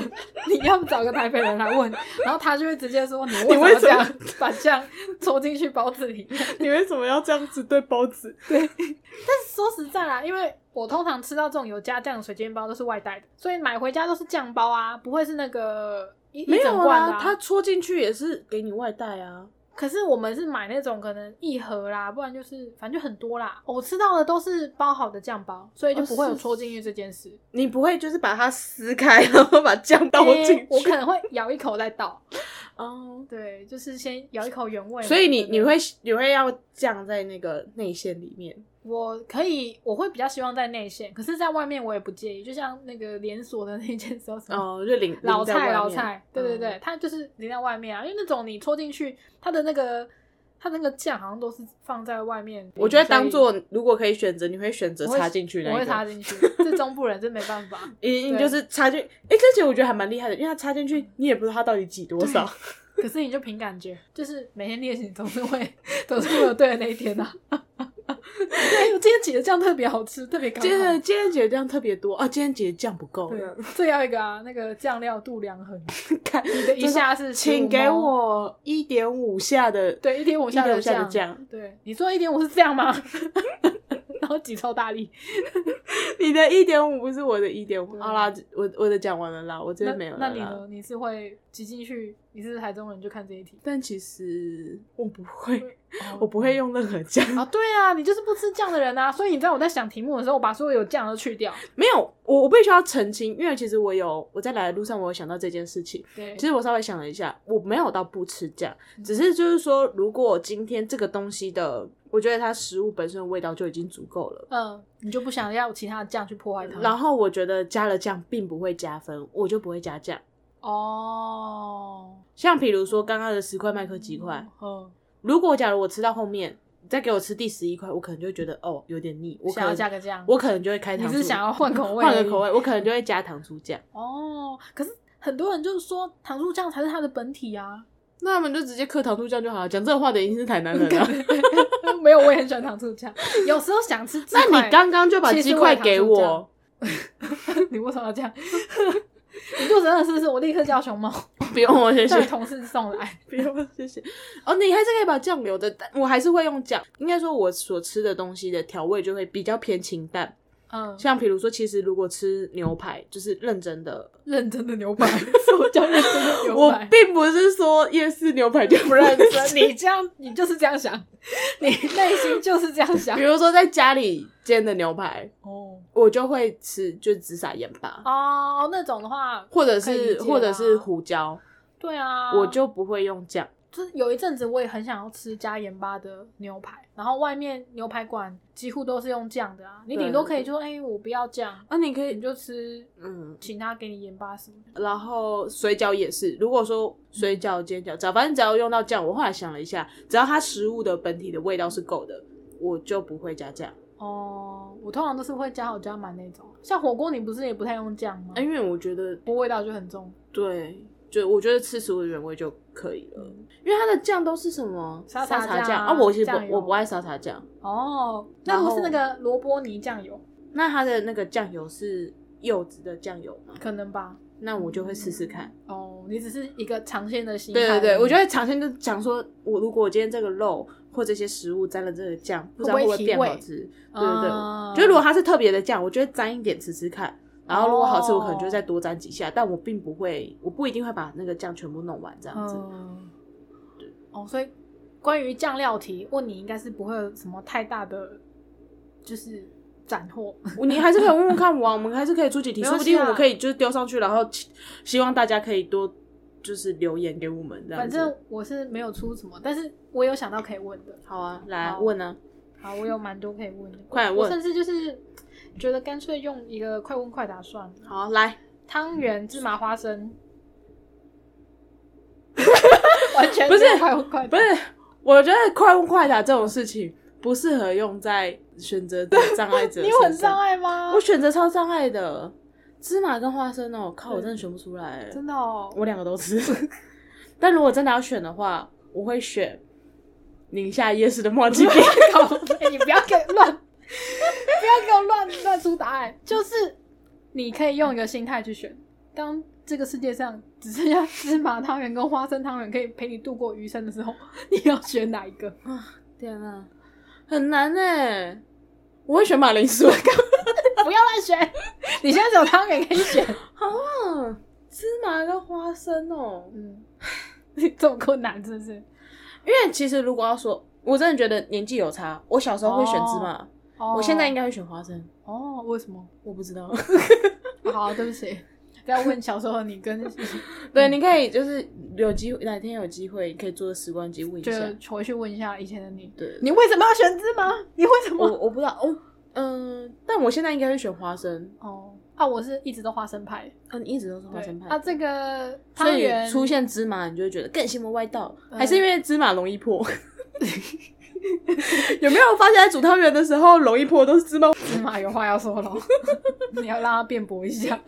你要不找个台北人来问，然后他就会直接说你为什么把酱戳进去包子里面？你为什么要这样子对包子？对，但是说实在啦，因为我通常吃到这种有加酱的水煎包都是外带的，所以买回家都是酱包啊，不会是那个一没有啊，它戳进去也是给你外带啊。可是我们是买那种可能一盒啦，不然就是反正就很多啦。我吃到的都是包好的酱包，所以就不会有戳进去这件事。你不会就是把它撕开，然后把酱倒进去？欸我可能会咬一口再倒。哦，对，就是先咬一口原味。所以你你会你会要酱在那个内馅里面。我可以，我会比较希望在内线，可是在外面我也不介意。就像那个连锁的那件叫什么？哦，就领老菜老菜，对对对，嗯它就是淋在外面啊，因为那种你戳进去，它的那个它那个酱好像都是放在外面。我觉得当做做如果可以选择，你会选择插进去那我。会插进去，这中部人真没办法。你你就是插进，哎、这节我觉得还蛮厉害的，因为他插进去，你也不知道他到底挤多少。可是你就凭感觉，就是每天练习总是会 总是会有对的那一天呐、啊。对，我今天挤的酱特别好吃，特别刚今天。今天挤的酱特别多啊，今天挤的酱不够。对，这要一个啊，那个酱料度量衡，看你的一下是15请给我一点五下的，对一点五下1.5下的酱，酱对，你说一点五是这样吗？然后挤超大力，你的一点五不是我的一点五。好啦，我我的讲完了啦，我这那边没有。那你呢？你是会挤进去？你是台中人就看这一题？但其实我不会，哦我不会用任何酱。啊，对啊，你就是不吃酱的人啊，所以你知道我在想题目的时候，我把所有有酱都去掉。没有，我我必须要澄清，因为其实我有我在来的路上，我有想到这件事情。对，其实我稍微想了一下，我没有到不吃酱，嗯只是就是说，如果今天这个东西的，我觉得它食物本身的味道就已经足够了，嗯，你就不想要其他的酱去破坏它。然后我觉得加了酱并不会加分，我就不会加酱。哦，像比如说刚刚的十块麦克鸡块，嗯，如果假如我吃到后面，再给我吃第十一块，我可能就会觉得哦有点腻，我可想要能加个酱，我可能就会开你糖醋，是想要换口味？换个口味，我可能就会加糖醋酱。哦，可是很多人就是说糖醋酱才是它的本体啊。那他们就直接刻糖醋酱就好了。讲这话的一定是台南人啊。没有，我也很喜欢糖醋酱。有时候想吃鸡块，那你刚刚就把鸡块给我，你为什么要这样？你肚子饿是不是？我立刻叫熊猫不用我谢谢，同事送来。不用谢谢。哦，你还是可以把酱留的，但我还是会用酱。应该说，我所吃的东西的调味就会比较偏清淡。嗯，像比如说，其实如果吃牛排，就是认真的，认真的牛排，什么叫认真的牛排我排？并不是说夜市牛排就不认真。你这样，你就是这样想，你内心就是这样 想比。如说在家里煎的牛排，哦我就会吃就只撒盐巴，哦，那种的话，或者是或者是胡椒，对啊，我就不会用酱。就是有一阵子我也很想要吃加盐巴的牛排，然后外面牛排馆几乎都是用酱的啊，你对顶多可以就说，哎、我不要酱，啊，你可以，你就吃，嗯，请他给你盐巴什么的。然后水饺也是，如果说水饺、煎饺，只要反正只要用到酱，我后来想了一下，只要它食物的本体的味道是够的，我就不会加酱。哦，我通常都是会加好加满那种，像火锅你不是也不太用酱吗？啊因为我觉得不味道就很重，对，就我觉得吃食物的原味就可以了，因为它的酱都是什么沙沙茶酱啊啊，我其实不我不爱沙茶酱，哦，那然后如果是那个萝卜泥酱油，那它的那个酱油是柚子的酱油吗？可能吧。那我就会试试看。哦，你只是一个尝鲜的心态。对对对，我觉得尝鲜就讲说，我如果我今天这个肉或这些食物沾了这个酱，不知道会不会变好吃。对对对，啊就如果它是特别的酱，我就会沾一点吃吃看。然后如果好吃，哦我可能就再多沾几下，但我并不会，我不一定会把那个酱全部弄完这样子。嗯，哦，所以关于酱料题，问你应该是不会有什么太大的，就是斩获。你还是可以问问看我啊，我们还是可以出几题，说不定我们可以就是丢上去，然后希希望大家可以多就是留言给我们这样子。反正我是没有出什么，但是我有想到可以问的。好啊，来好问啊，好，我有蛮多可以问的。快我甚至就是觉得干脆用一个快问快答算了。好来，汤圆、芝麻花生，完全不是快问快答，不是，我觉得快问快答这种事情不适合用在选择的障碍者 你有很障碍吗我？选择超障碍的，芝麻跟花生哦，靠，我真的选不出来，真的哦，我两个都吃。但如果真的要选的话，我会选宁夏夜市的麻吉饼。靠 背你不要给我乱，不要给我乱乱出答案。就是你可以用一个心态去选，当这个世界上只剩下芝麻汤圆跟花生汤圆可以陪你度过余生的时候，你要选哪一个？啊天啊，很难哎！我会选马铃薯。不要乱选，你现在只有汤圆可以选。啊，芝麻跟花生哦。嗯，这么困难是不是？因为其实如果要说，我真的觉得年纪有差。我小时候会选芝麻，哦我现在应该会选花生。哦，为什么？我不知道。好，对不起，不要问小时候你跟 对，你可以就是有机会，哪天有机会，你可以坐个时光机问一就下。回去问一下以前的你，对，你为什么要选芝麻？你为什我么？我不知道哦，嗯、但我现在应该会选花生。哦，啊，我是一直都花生派。啊，你一直都是花生派。啊，这个所以汤圆出现芝麻，你就会觉得更邪魔歪道，嗯还是因为芝麻容易破？有没有发现，在煮汤圆的时候容易破都是芝麻？芝麻有话要说了，你要让他辩驳一下。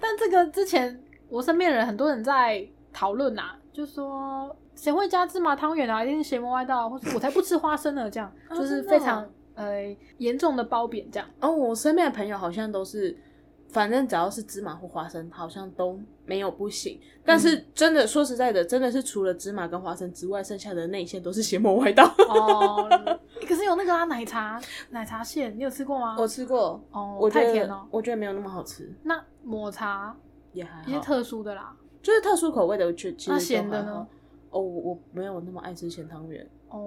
但这个之前我身边的人很多人在讨论呐，就说谁会加芝麻汤圆啊，一定是邪魔歪道啊，或者我才不吃花生呢，这样、啊就是非常呃严重的褒贬这样。哦，我身边的朋友好像都是，反正只要是芝麻或花生，好像都没有不行。但是真的说实在的，真的是除了芝麻跟花生之外，剩下的内馅都是邪魔歪道。哦，可是有那个啊奶茶奶茶馅，你有吃过吗？我吃过，哦我太甜了我觉得没有那么好吃，那抹茶也还好，一些特殊的啦。就是特殊口味的，那实咸的呢？哦，我我没有那么爱吃咸汤圆。哦，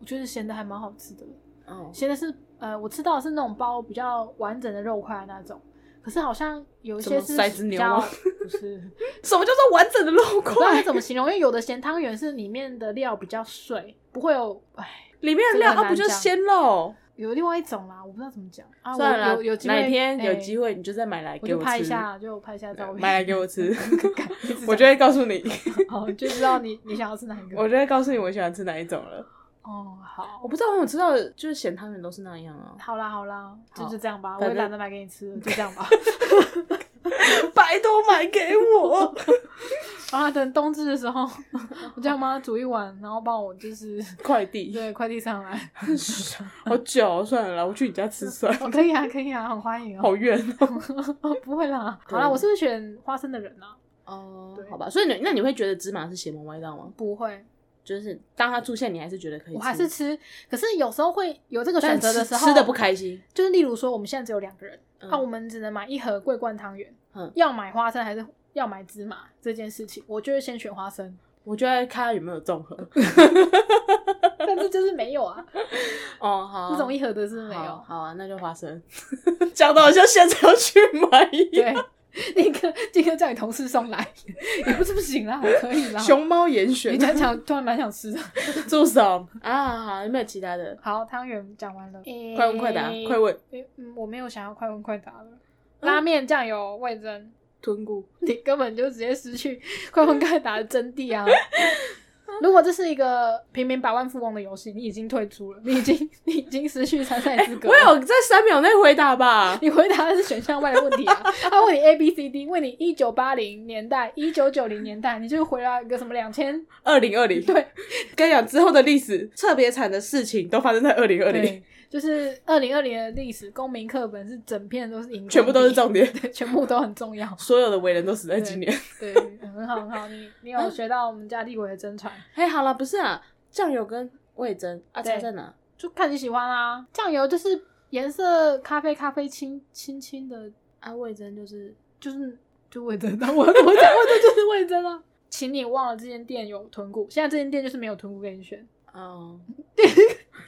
我觉得咸的还蛮好吃的。哦，咸的是呃，我吃到的是那种包比较完整的肉块的那种，可是好像有一些是什么塞子比较牛吗不是，什么叫做完整的肉我不知道该块？怎么形容，因为有的咸汤圆是里面的料比较碎，不会有哎，里面的料啊，这个很难讲不就是鲜肉？有另外一种啦，我不知道怎么讲啊。算了有有机会哪天有机会，会你就再买来我给我吃，拍一下，就拍一下照片，买来给我吃，我就会告诉你，哦，就知道你你想要吃哪一个。我就会告诉你我喜欢吃哪一种了。哦，好我，不知道，我知道的就是咸汤圆都是那样啊。好啦好啦，就好就这样吧，我也懒得买给你吃，就这样吧。白都买给我。啊，等冬至的时候，我叫妈煮一碗，然后帮我就是 快递对快递上来。好久哦，算了啦，我去你家吃算了。哦，可以啊，可以啊，很欢迎哦。好远哦。不会啦，好啦，我是不是选花生的人啊？哦对好吧，所以你那你会觉得芝麻是邪门歪道吗？不会，就是当它出现，你还是觉得可以吃，我还是吃。可是有时候会有这个选但择的时候，吃吃的不开心。就是例如说，我们现在只有两个人，嗯那、我们只能买一盒桂冠汤圆，嗯要买花生还是要买芝麻这件事情，我就会先选花生，我就在看它有没有综合。但是就是没有啊，哦，好，这种一盒的是没有。好啊，那就花生。讲的好像现在要去买一对样。，立刻立刻叫你同事送来，也不是不行啦，可以啦。熊猫严你选，讲讲，突然蛮想吃的。住手啊！好，有没有其他的？好，汤圆讲完了，快问快答，快问。嗯，我没有想要快问快答了。拉面酱油味增，豚骨，你根本就直接失去快问快答的真谛啊！如果这是一个平民百万富翁的游戏，你已经退出了，你已经 你已经失去参赛资格了。我有在三秒内回答吧？你回答的是选项外的问题啊！他问你 A B C D，问你一九八零年代、一九九零年代，你就回答一个什么两千？二零二零，对跟你讲之后的历史特别惨的事情都发生在二零二零，对，就是二零二零的历史公民课本是整片都是荧光笔，全部都是重点，对，全部都很重要。所有的伟人都死在今年。对，很好很好，你你有学到我们家立伟的真传，哎，好了，不是啊，酱油跟味增啊，对差在哪？就看你喜欢啦。酱油就是颜色咖啡咖啡青青青的，啊，味增就是就是就味增，我我讲味增就是味增啊。请你忘了这间店有豚骨，现在这间店就是没有豚骨给你选。哦，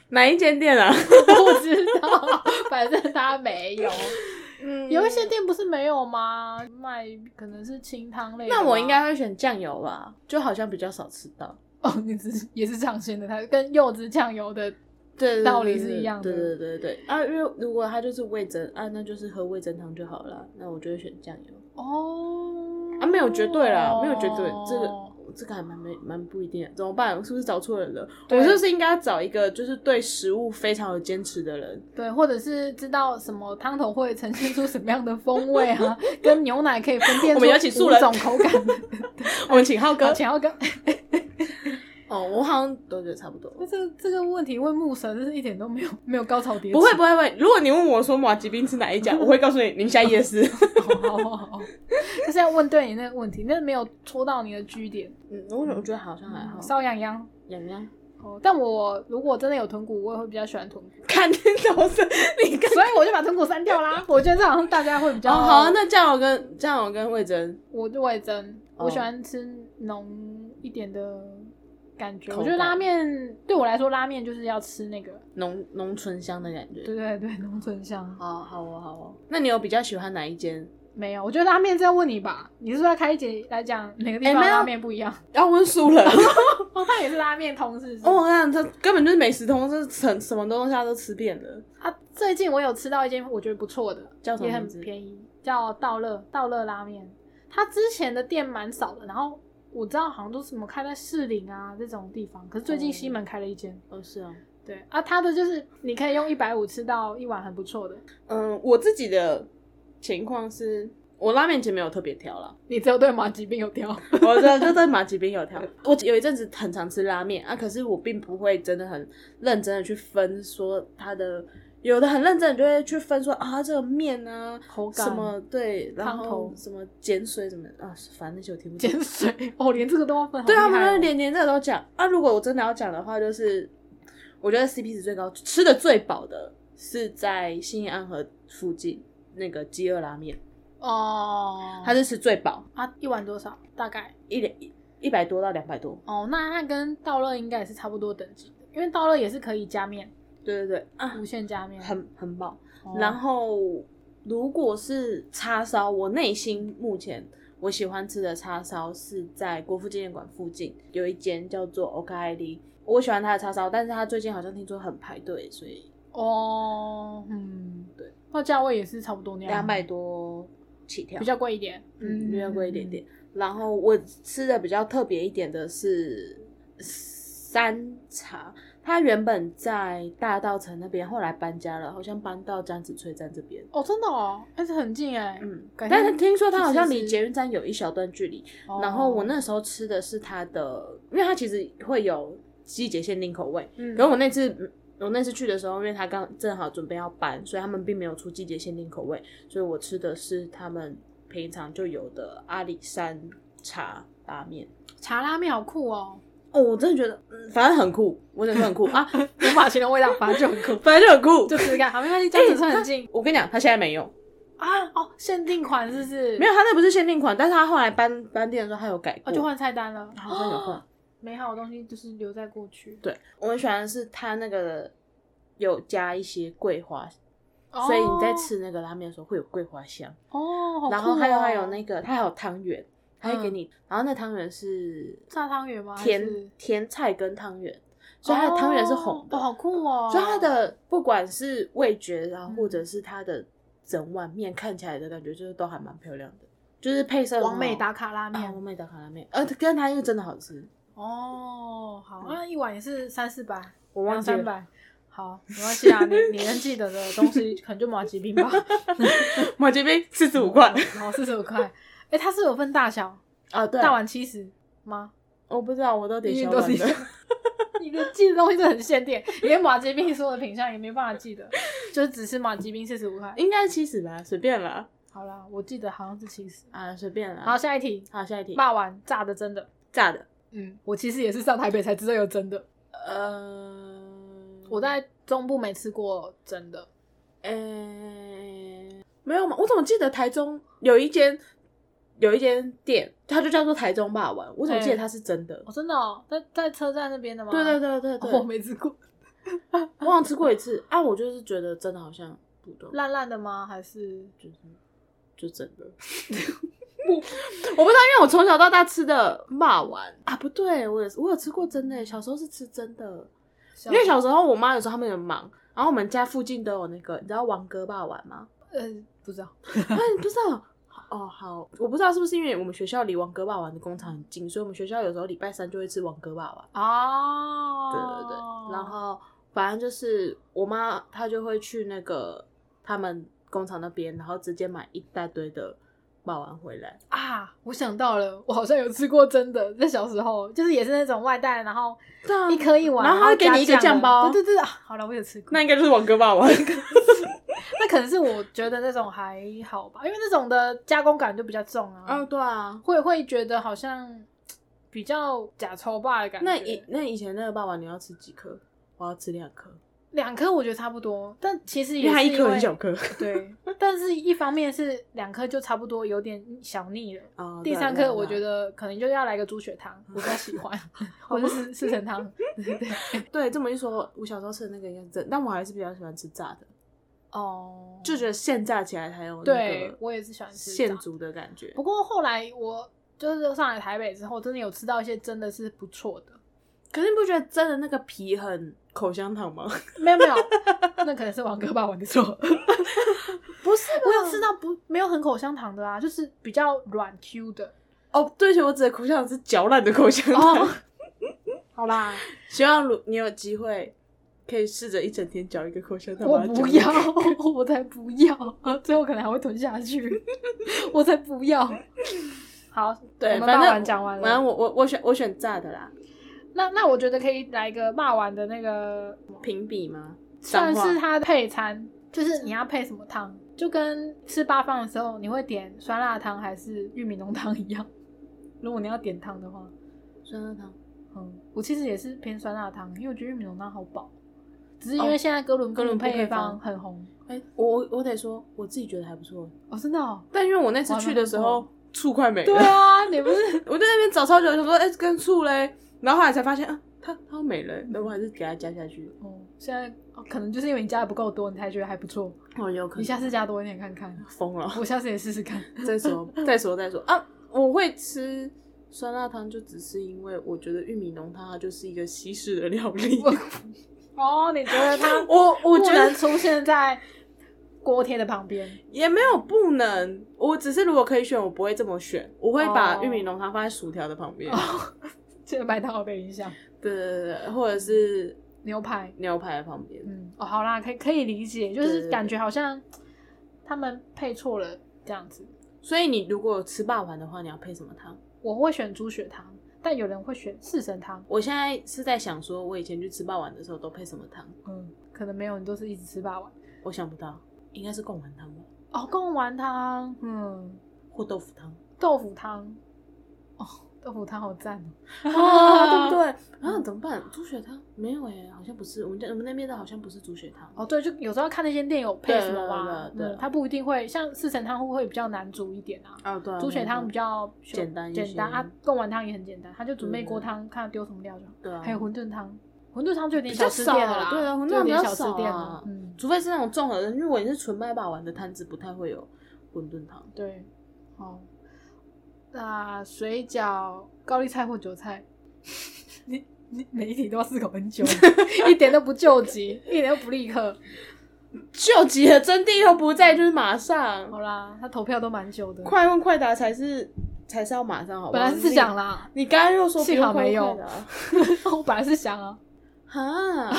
哪一间店啊？不知道，反正他没有。嗯有一些店不是没有吗？卖可能是清汤类的。那我应该会选酱油吧，就好像比较少吃到。哦，你只是也是尝鲜的，它跟柚子酱油的对对道理是一样的对对对对对啊，因为如果它就是味增啊，那就是喝味增汤就好了。那我就会选酱油哦啊，没有绝对啦，没有绝对，这个这个还蛮没蛮不一定的。怎么办？我是不是找错人了？我就是应该找一个就是对食物非常有坚持的人？对，或者是知道什么汤头会呈现出什么样的风味啊，跟牛奶可以分辨出我们有请种口感的。我们请浩哥好，。请要跟哦，我好像都觉得差不多。这这个问题问牧神，真是一点都没有 没有高潮迭起。不会不会不会，如果你问我说马吉冰吃哪一家，我会告诉你宁夏夜市。好好好好，就是要问对你那个问题，那没有戳到你的居点，嗯，我我觉得好像还好。烧痒痒。痒痒，哦，但我如果真的有豚骨，我也会比较喜欢豚骨，看天都是你看。所以我就把豚骨删掉啦。我觉得这好像大家会比较哦，好啊，那酱油跟酱油跟魏征，我就味增，哦我喜欢吃浓一点的感觉。我觉得拉面对我来说，拉面就是要吃那个，浓浓醇香的感觉。对对对，浓醇香。好好哦好哦。那你有比较喜欢哪一间？没有，我觉得拉面是要问你吧，你是不是要开一节来讲哪个地方拉面不一样？要问输了。哦，他也是拉面同事是不是哦，我看他根本就是美食通，这什什么东西他都吃遍了。啊，最近我有吃到一间我觉得不错的，叫什么名字便宜，叫道乐道乐拉面。他之前的店蛮少的，然后我知道好像都是什么开在士林啊这种地方，可是最近西门开了一间。哦，是啊。对啊，它的就是你可以用一百五吃到一碗很不错的，嗯，我自己的情况是，我拉面其实没有特别挑了，你只有对马吉饼有挑。我这就对马吉饼有挑。我有一阵子很常吃拉面啊，可是我并不会真的很认真的去分说它的。有的很认真，就会去分说啊，这个面啊，口感什么对，然后什么碱水什么啊，反正那些我听不懂。碱水哦，连这个都要分，对他们连连这个都讲啊。如果我真的要讲的话，就是我觉得 CP 值最高、吃的最饱的是在新义安河附近那个饥饿拉面，哦，它是吃最饱，啊一碗多少？大概一两一一百多到两百多。哦，那那跟道乐应该也是差不多等级的，因为道乐也是可以加面，对对对啊，无限加面，很很棒。哦。然后如果是叉烧，我内心目前我喜欢吃的叉烧是在国父纪念馆附近有一间叫做 OKID，我喜欢它的叉烧，但是它最近好像听说很排队，所以哦，嗯，对，那价位也是差不多那样，两百多起跳比，较贵一点，嗯，比较贵一点点。然后我吃的比较特别一点的是山茶，它原本在大道城那边，后来搬家了，好像搬到江子翠站这边。哦，真的哦，还是很近哎，嗯，但是听说他好像离捷运站有一小段距离。哦然后我那时候吃的是他的，因为他其实会有季节限定口味。嗯可是我那次嗯我那次去的时候，因为他刚正好准备要搬，所以他们并没有出季节限定口味，所以我吃的是他们平常就有的阿里山茶拉面。茶拉面好酷哦，哦，我真的觉得，嗯，反正很酷，我真的很酷 啊，无法形容味道，反正就很酷，反正就很酷。就试试看，好，没关系，江子是很近我跟你讲，他现在没用，啊，哦，限定款是不是？没有，他那不是限定款，但是他后来搬搬店的时候，他有改过，哦，就换菜单了，好像有换。美好的东西就是留在过去，对我很喜欢的是他那个有加一些桂花所以你在吃那个拉面的时候会有桂花香。哦，然后还有还有那个，它还有汤圆，它会给嗯你，然后那汤圆是炸汤圆吗？甜甜菜跟汤圆，所以它的汤圆是红的，哦，好酷哦！所以它的不管是味觉，然后嗯或者是它的整碗面看起来的感觉，就是都还蛮漂亮的，就是配色完美打卡拉啊，面完美打卡拉面，呃，跟它因为真的好吃，哦，好，那一碗也是三四百，我忘记了，两三百。好，没关系啊，你 你能记得的东西可能就马吉冰吧，马吉冰四十五块好，四十五块。哎，它是有分大小，啊，对，大碗七十吗？我不知道，我都点因为都是小碗的，你的记的东西真的很限定，连马吉冰所有的品相也没办法记得，就只是马吉冰四十五块。应该是七十吧，随便啦，好啦，我记得好像是七十。啊，随便啦，好，下一题，好，下一题，骂完炸的真的。炸的，嗯，我其实也是上台北才知道有真的，呃，我在中部没吃过真的。呃，没有吗？我怎么记得台中有一间有一间店，它就叫做台中霸王，我怎么记得它是真的？哦，真的哦，在在车站那边的吗？对对对对对，哦我没吃过，我好像吃过一次啊，我就是觉得真的好像不懂，烂烂的吗？还是就是就真的。我我不知道，因为我从小到大吃的霸丸啊，不对，我也是我有吃过真的，小时候是吃真的，因为小时候我妈有时候他们很忙，然后我们家附近都有那个，你知道王哥霸丸吗？呃不知道啊，你不知道？哦，好，我不知道是不是因为我们学校离王哥霸王的工厂很近，所以我们学校有时候礼拜三就会吃王哥霸王。哦，对对对，然后反正就是我妈她就会去那个他们工厂那边，然后直接买一大堆的霸王回来。啊，我想到了，我好像有吃过真的，在小时候就是也是那种外带，然后对啊一颗一碗，然后他会给你一个加酱包对对对，啊好了，我有吃过。那应该就是王哥霸王。那可能是我觉得那种还好吧，因为那种的加工感就比较重啊，嗯，对啊。会会觉得好像比较假抽霸的感觉。那以那以前那个爸爸你要吃几颗？我要吃两颗，两颗我觉得差不多，但其实也因为它一颗很小颗。对，但是一方面是两颗就差不多有点小腻了。哦第三颗我觉得得可能就要来个猪血汤，我比较喜欢，或者是四神汤。对这么一说，我小时候吃的那个应该是真，但我还是比较喜欢吃炸的。哦，就觉得现炸起来才有那个对我也是喜欢吃炸现煮的感觉。不过后来我就是上来台北之后，真的有吃到一些真的是不错的。可是你不觉得真的那个皮很口香糖吗？没 有没有，那可能是王哥霸王的错。不是我有吃到不没有很口香糖的啊，就是比较软 Q 的。哦，对不起，我指的口香糖是嚼烂的口香糖。哦，好啦，希望如你有机会可以试着一整天嚼一个口香糖。我不要，我才不要，最后可能还会吞下去，我才不要。好，对，我们霸反正王讲完反正。我我我选我选炸的啦，那那我觉得可以来一个霸王的那个，评比吗？算是它的配餐，就是你要配什么汤，就跟吃八方的时候你会点酸辣汤还是玉米浓汤一样。如果你要点汤的话，酸辣汤。嗯，我其实也是偏酸辣汤，因为我觉得玉米浓汤好饱。只是因为现在哥伦哥伦配配方方很红哎、我我得说，我自己觉得还不错，哦，真的哦。但因为我那次去的时候醋快没了，对啊，你不是 我在那边找超久，想说哎、跟醋嘞，然后后来才发现啊，它它没了，那我还是给它加下去。哦，现在、哦、可能就是因为你加的不够多，你才觉得还不错。哦，有可能你下次加多一点看看，疯了，我下次也试试看。再说再说再说啊！我会吃酸辣汤，就只是因为我觉得玉米浓汤它就是一个西式的料理。哦，你觉得他 我我觉得不能出现在锅贴的旁边？也没有不能，我只是如果可以选，我不会这么选，我会把哦玉米浓汤放在薯条的旁边。这个 麦当劳被影响，对对对对，或者是牛排。牛排的旁边。嗯，哦，好啦，可以可以理解，就是感觉好像他们配错了这样子。所以你如果吃霸王的话，你要配什么汤？我会选猪血汤，但有人会选四神汤。我现在是在想说，我以前去吃霸碗的时候都配什么汤？嗯，可能没有，你都是一直吃霸碗。我想不到，应该是贡丸汤吧，哦，贡丸汤，嗯，或豆腐汤。豆腐汤，哦，豆腐汤好赞哦。哦，对不对？啊，怎么办？猪血汤没有哎、好像不是。我们家我们那边的好像不是猪血汤。哦，对，就有时候看那些店有配什么吧，对它不一定会像四神汤会比较难煮一点啊。哦，对啊猪血汤比较简单简单啊，贡丸汤也很简单，它就准备嗯锅汤，看丢什么料就好。对啊，还有馄饨汤，馄饨汤就有点小吃店了啦，少对啊馄饨就有点汤比较少小吃店了啊。嗯，除非是那种综合的，如果你是纯卖霸王的摊子，不太会有馄饨汤。对，好。那水饺、高丽菜或韭菜，你你每一题都要思考很久，一点都不救急，一点都不立刻。救急的真谛又不在，就是马上。好啦，他投票都蛮久的，快问快答才是才是要马上，好不好？本来是想啦，你，你刚刚又说幸好没有我本来是想啊，哈，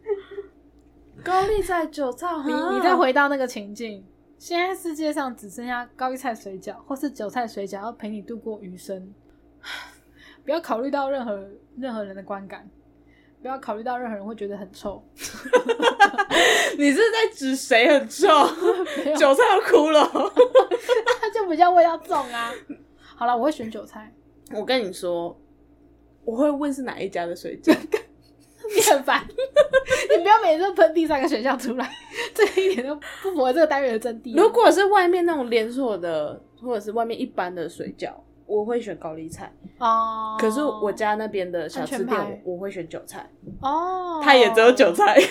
高丽菜韭菜，你你再回到那个情境，现在世界上只剩下高丽菜水饺或是韭菜水饺要陪你度过余生，不要考虑到任何任何人的观感，不要考虑到任何人会觉得很臭，你是在指谁很臭？韭菜要哭了。它就比较味道重啊。好了，我会选韭菜，我跟你说，我会问是哪一家的水饺。你很烦，你不要每次都喷第三个选项出来，这个一点都不符合这个单元的真谛。如果是外面那种连锁的，或者是外面一般的水饺，我会选高丽菜。哦，可是我家那边的小吃店，我会选韭菜。哦，它也只有韭。菜。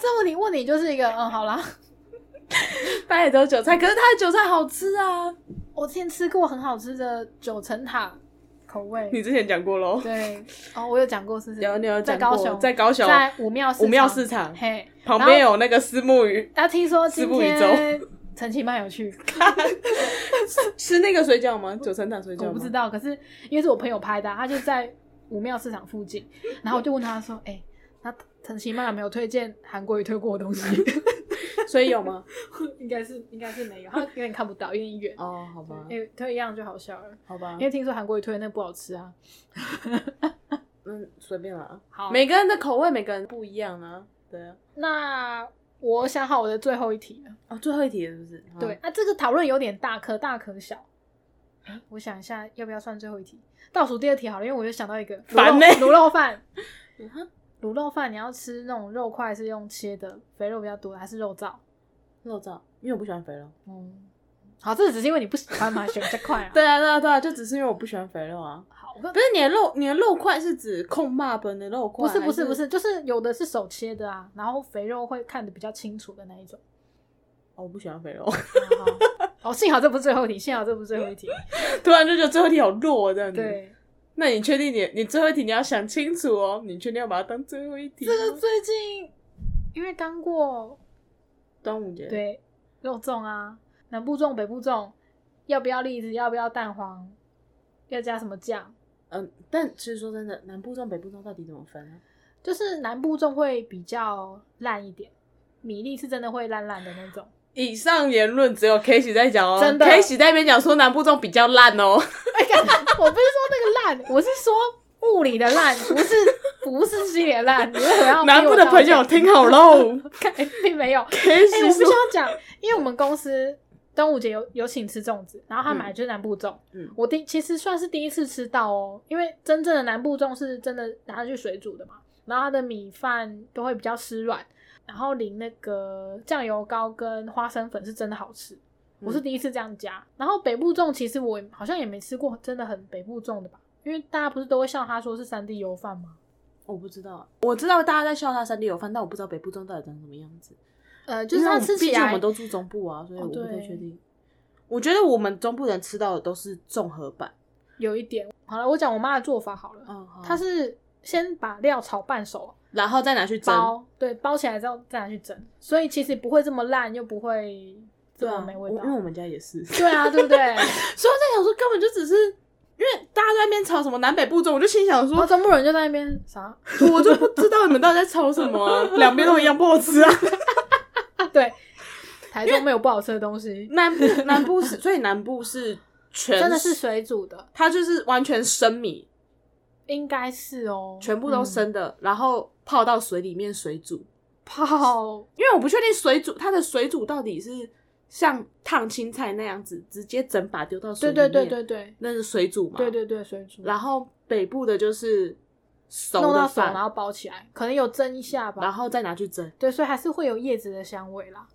这问题问你就是一个嗯，好啦，它也只有韭菜，可是它的韭菜好吃啊！我之前吃过很好吃的九层塔口味，你之前讲过喽，对，哦，我有讲过，是不是？有你有讲过，在高雄，在高雄在武庙武庙市市场。嘿，旁边有那个思木鱼，然后听说今四不一天陈其曼有去，吃那个水饺吗？九层塔水饺我不知。道，可是因为是我朋友拍的啊，他就在武庙市场附近，然后我就问他说：“哎、那陈其迈有没有推荐韩国语推过的东西？” 所以有吗？应该是应该是没有，他有点看不到，有点远。哦，好吧，因为推一样就好笑了，好吧因，为听说韩国语推的那个不好吃啊。嗯，随便啦。好，每个人的口味，每个人不一样啊。对啊。那我想好我的最后一题了。哦，最后一题了是不是？对，那、这个讨论有点大，可大可小。哎、我想一下，要不要算最后一题？倒数第二题好了，因为我就想到一个烦欸卤肉饭。卤肉饭你要吃那种肉块是用切的，肥肉比较多，还是肉燥？肉燥，因为我不喜欢肥肉。嗯，好，这只是因为你不喜欢嘛，选这块啊。对啊，对啊，对啊，就只是因为我不喜欢肥肉啊。好，不是你的肉，你的肉块是指控骂本的肉块？不是不是不是，就是有的是手切的啊，然后肥肉会看得比较清楚的那一种。哦，我不喜欢肥肉。哦，幸好这不是最后一题，幸好这不是最后一题。突然就觉得最后一题好弱这样子。，对，那你确定你你最后一题你要想清楚哦？你确定要把它当最后一题吗？这个最近因为刚过端午节。，对肉粽啊，南部粽北部粽，要不要栗子？要不要蛋黄？要加什么酱？嗯，但其实说真的，南部粽北部粽到底怎么分啊？就是南部粽会比较烂一点，米粒是真的会烂烂的那种。以上言论只有 K 喜在讲哦，真的 K 喜在那边讲说南部粽比较烂哦。我不是说那个烂，我是说物理的烂，不是不是心理的烂。你为什么要 南部的朋友听好喽看 并没有。K 哎、我喜必须说要讲，因为我们公司端午节有有请吃粽子，然后他买的就是南部粽。嗯我第其实算是第一次吃到哦，因为真正的南部粽是真的拿去水煮的嘛，然后它的米饭都会比较湿软，然后淋那个酱油膏跟花生粉是真的好吃。我是第一次这样加，然后北部粽其实我好像也没吃过真的很北部粽的吧，因为大家不是都会笑他说是三 D 油饭吗？我不知道啊，我知道大家在笑他三 D 油饭，但我不知道北部粽到底长什么样子。呃，就是它因为我们毕竟我吃起来们都住中部啊，所以哦我不太对确定。我觉得我们中部人吃到的都是综合版。有一点。好了，我讲我妈的做法好了。嗯，好她是先把料炒半熟，然后再拿去蒸。包对包起来之后再拿去蒸，所以其实不会这么烂，又不会这么没味道我因。为我们家也是，对啊，对不对？所以我在想说根本就只是因为大家在那边吵什么南北部粽，我就心想说中部人就在那边啥？我就不知道你们到底在吵什么啊，两边都一样不好吃啊。对，台中没有不好吃的东西，南部南部是，所以南部是全真的是水煮的，它就是完全生米，应该是哦，全部都嗯生的，然后泡到水里面水煮。泡。因为我不确定水煮它的水煮到底是像烫青菜那样子，直接整把丢到水里面，对对对对对那是水煮嘛？对对对，水煮，然后北部的就是熟弄到熟，的饭，然后包起来，可能有蒸一下吧。然后再拿去蒸。对，所以还是会有叶子的香味啦。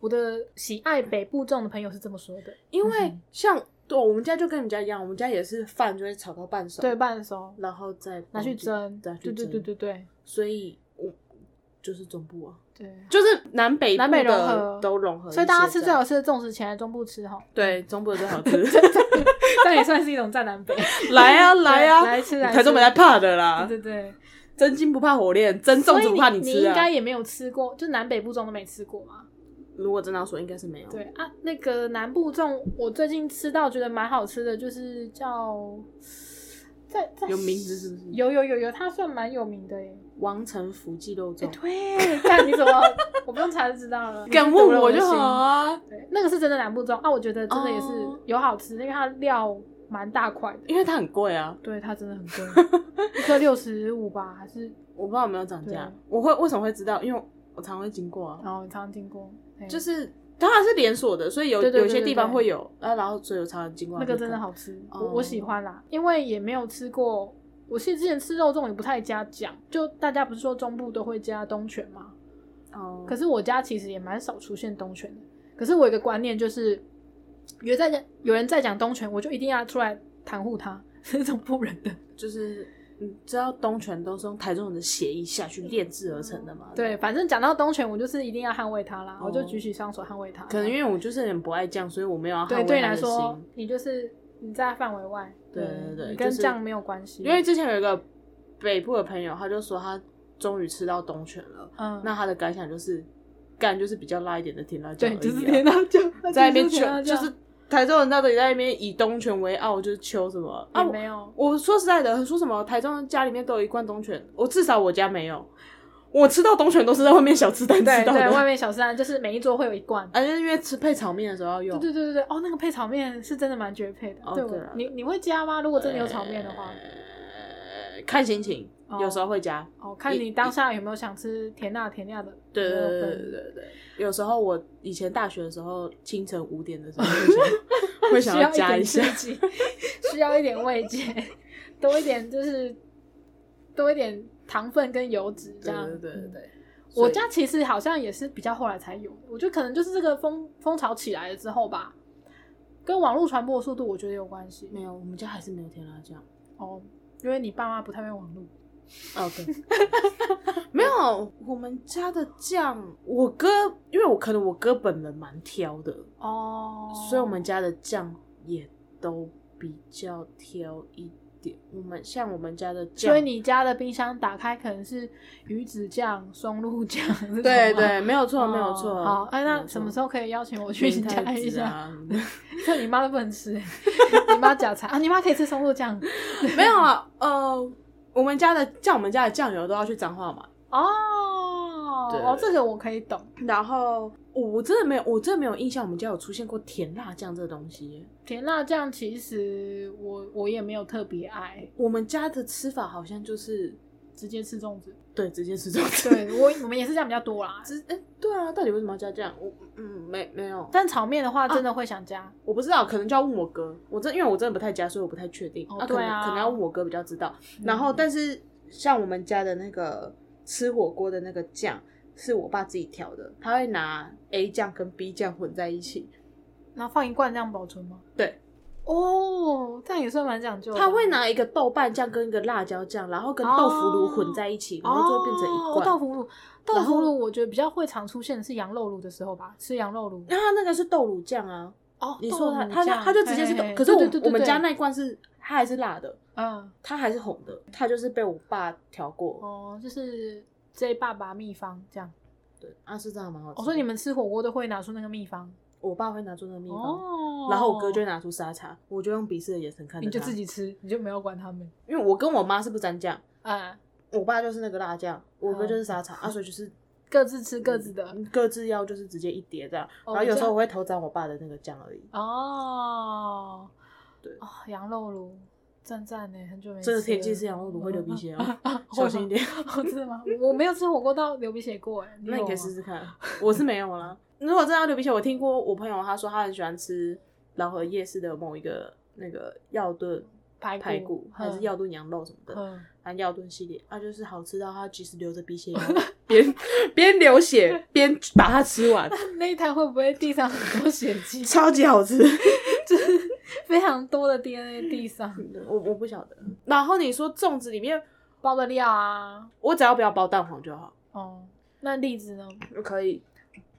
我的喜爱北部种的朋友是这么说的，因为嗯像对，我们家就跟你们家一样，我们家也是饭就会炒到半熟，对，，半熟然后再拿去蒸，对对对对对所以我就是中部啊，对。就是南北部南北融合都融合所以大家吃最好吃的粽子，前来中部吃哈，对中部的最好吃 但也算是一种在南北。来啊来啊，来吃来台中没在怕的啦，对对对，真金不怕火炼，真粽子不怕你吃啊。应该也没有吃过，就南北部粽都没吃过嘛。如果真的要说，应该是没有。对啊，那个南部粽，我最近吃到觉得蛮好吃的，就是叫在在有名字是不是？有有有有，它算蛮有名的耶。王城福记肉哎、粽，对，看你怎么，我不用查就知道了。敢问我就好。啊。对，那个是真的南部粽啊，我觉得真的也是哦有好吃，因为它料蛮大块的。因为它很贵啊，对，它真的很贵，一颗六十五吧，还是我不知道有没有涨价。我会为什么会知道？因为我常会经过啊，然后你常常经过，嘿就是当然是连锁的，所以有有些地方会有啊，然后所以我常常经过那个真的好。吃，哦我我喜欢啦，因为也没有吃过。我其实之前吃肉粽也不太加酱，就大家不是说中部都会加东泉吗？哦，可是我家其实也蛮少出现东泉的。可是我有一个观念就是，有人在讲有人在讲东泉，我就一定要出来袒护他，是中部人的。就是你知道东泉都是用台中人的血液下去炼制而成的吗？对，反正讲到东泉，我就是一定要捍卫他啦，哦我就举起双手捍卫他。可能因为我就是很不爱酱，所以我没有要捍卫对对你来说心。，你就是你在范围外，对对对你跟酱没有关系。因为之前有一个北部的朋友，他就说他终于吃到东泉了，嗯，那他的感想就是干就是比较辣一点的甜辣酱对，啊，就是甜辣酱，在那边求就是甜辣，酱就是台中人到底在那边以东泉为傲，就是求什么啊？没有。我说实在的，说什么台中家里面都有一罐东泉，我至少我家没有，我吃到东泉都是在外面小吃摊吃 到的对，外，面小吃摊就是每一桌会有一罐。啊，就是因为吃配炒面的时候要用。对对对对对，哦，那个配炒面是真的蛮绝配的。哦对啊你你会加吗？如果真的有炒面的话，呃，看心情，哦有时候会加。哦，看你当下有没有想吃甜辣甜辣的。对对对对对对对，有时候我以前大学的时候，清晨五点的时候会想 会想需要加一下一点，刺激，需要一点味觉，多一点就是多一点糖分跟油脂这对样。对对对。我所以家其实好像也是比较后来才有的，我觉得可能就是这个风风潮起来了之后吧，跟网络传播的速度我觉得有关系。没有，我们家还是没有甜辣酱。哦，因为你爸妈不太会网络。哦，对，没有，我们家的酱，我哥，因为我可能我哥本人蛮挑的，哦，所以我们家的酱也都比较挑一点。我们像我们家的酱，所以你家的冰箱打开可能是鱼子酱、松露酱 对对，没有错，哦没有错。好，哎，那什么时候可以邀请我去你家一下？这你妈都不能吃，你妈假菜啊，你妈可以吃松露酱 没有啊，呃，我们家的像我们家的酱油都要去彰化买，哦。对哦，这个我可以懂。然后我真的没有，我真的没有印象我们家有出现过甜辣酱这个东西耶。甜辣酱其实我我也没有特别爱，我们家的吃法好像就是直接吃粽子。对直接吃粽子。对 我我们也是这样比较多啦。只哎、对啊，到底为什么要加酱？我嗯没没有，但炒面的话，真的会想加。我不知道，可能就要问我哥。我真因为我真的不太加，所以我不太确定。啊能可能要问我哥比较知道。然后，但是像我们家的那个吃火锅的那个酱，是我爸自己调的，他会拿 A 酱跟 B 酱混在一起，然后放一罐这样保存吗？对，哦，这样也算蛮讲究的。他会拿一个豆瓣酱跟一个辣椒酱，然后跟豆腐乳混在一起，然后就会变成一哦罐。豆腐乳，豆腐乳我觉得比较会常出现的是羊肉乳的时候吧，吃羊肉乳。那他那个是豆乳酱啊，哦你说他豆乳酱他他就直接是豆嘿嘿，可是我们家那一罐是它还是辣的，嗯它还是红的，它就是被我爸调过。哦，就是 J 爸爸秘方这样。对，啊是这样蛮好吃的。我说你们吃火锅都会拿出那个秘方我爸会拿出那个秘方，哦，然后我哥就会拿出沙茶，我就用鄙视的眼神看着你就自己吃，你就没有管他们。因为我跟我妈是不沾酱，啊，我爸就是那个辣酱，我哥哦就是沙茶，啊，所以就是 各自吃各自的。各自要就是直接一碟这样，哦然后有时候我会偷沾我爸的那个酱而已。哦，对哦，羊肉炉，赞赞呢，很久没吃这个天气了吃羊肉炉会流鼻血哦，会小心一点。真的吗？我没有吃火锅到流鼻血过哎，那你可以试试看，我是没有啦。如果真的要流鼻血，我听过我朋友他说他很喜欢吃老河夜市的某一个那个药炖排排骨，还是嗯药炖羊肉什么的，嗯，反正药炖系列，啊，就是好吃到他即使流着鼻血，边边流血 边把它吃完，那一摊会不会地上很多血迹？超级好吃。就是非常多的 DNA 地上我我不晓得。然后你说粽子里面，包的料啊，我只要不要包蛋黄就好，哦，那栗子呢？可以，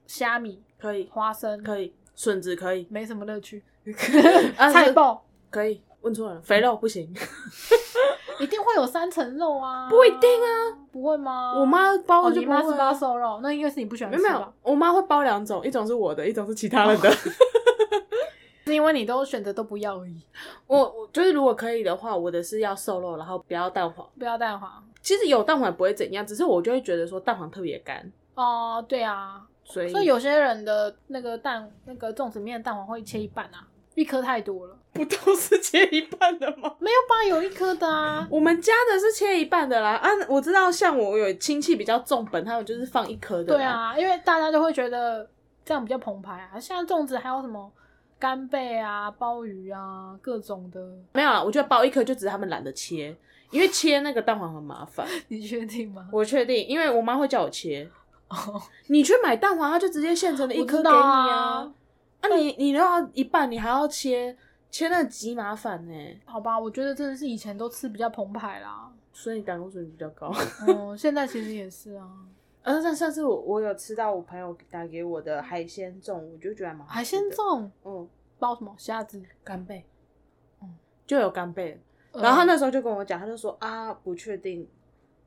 虾米、可以，花生可以，笋子可以，没什么乐趣，菜爆可以。问错了，肥肉不行。一定会有三层肉啊，不一定啊，不会吗？我妈包哦，的就不会、你妈是包啊。瘦肉，那应该是你不喜欢没有没有？，我妈会包两种，一种是我的，一种是其他人的。是因为你都选择都不要而已，我我就是如果可以的话，我的是要瘦肉，然后不要蛋黄。不要蛋黄。其实有蛋黄也不会怎样，只是我就会觉得说蛋黄特别干，哦，对啊，所以所以有些人的那个蛋，那个粽子面的蛋黄会切一半啊，一颗太多了。不都是切一半的吗？没有吧？有一颗的啊。我们家的是切一半的啦。啊，我知道，像我有亲戚比较重本，他们就是放一颗的。对，啊，因为大家就会觉得这样比较澎湃啊。现在粽子还有什么干贝啊、鲍鱼啊，各种的。没有啊，我觉得包一颗就只是他们懒得切，因为切那个蛋黄很麻烦。你确定吗？我确定，因为我妈会叫我切。哦，你去买蛋黄，它就直接现成的一颗给你啊。啊你，你都要一半，你还要切，切那极麻烦呢。好吧，我觉得真的是以前都吃比较澎湃啦。所以你胆固醇比较高。嗯，现在其实也是啊。呃，上上次我我有吃到我朋友打给我的海鲜粽，我就觉得还蛮海鲜，粽嗯，包什么虾子？干贝，嗯就有干贝。呃然后他那时候就跟我讲，他就说啊，不确定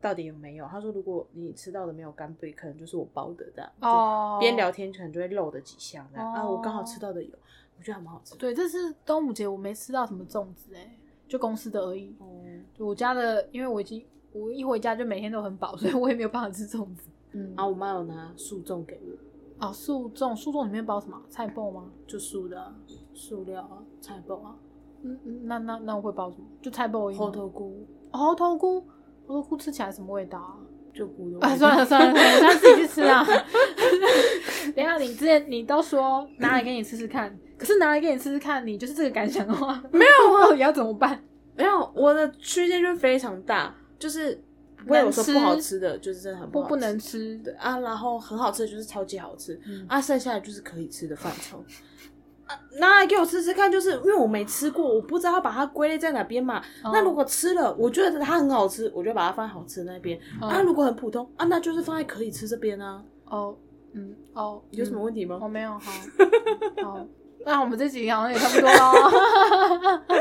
到底有没有。他说如果你吃到的没有干贝，可能就是我包的这样。哦，就边聊天可能就会漏的几项这样、啊，哦我刚好吃到的有，我觉得还蛮好吃的。对，这次端午节我没吃到什么粽子哎、就公司的而已。哦，就我家的，因为我已经我一回家就每天都很饱，所以我也没有办法吃粽子。嗯，然后我妈有拿素粽给我，哦，素粽，素粽里面包什么？菜包吗？就素的、啊、塑料啊、菜包啊、嗯嗯，那那那我会包什么？就菜包而已。猴头菇，哦猴头菇，猴头菇吃起来什么味道啊？就菇的味道。啊，算了算了，算了，他自己去吃啊。等一下，你之前你都说拿来给你吃吃看，可是拿来给你吃吃看，你就是这个感想的话，没有啊，到底要怎么办？没有，我的区间就非常大，就是不会有说不好吃的，就是真的很好吃不不能吃对啊，然后很好吃的就是超级好吃，嗯啊，剩下的就是可以吃的范畴。啊拿来给我吃吃看，就是因为我没吃过，我不知道把它归类在哪边嘛。哦那如果吃了，我觉得它很好吃，我就把它放在好吃的那边。哦啊，如果很普通啊，那就是放在可以吃这边啊。哦，嗯，哦，有什么问题吗？我、没有，好，好，那我们这集好像也差不多喽。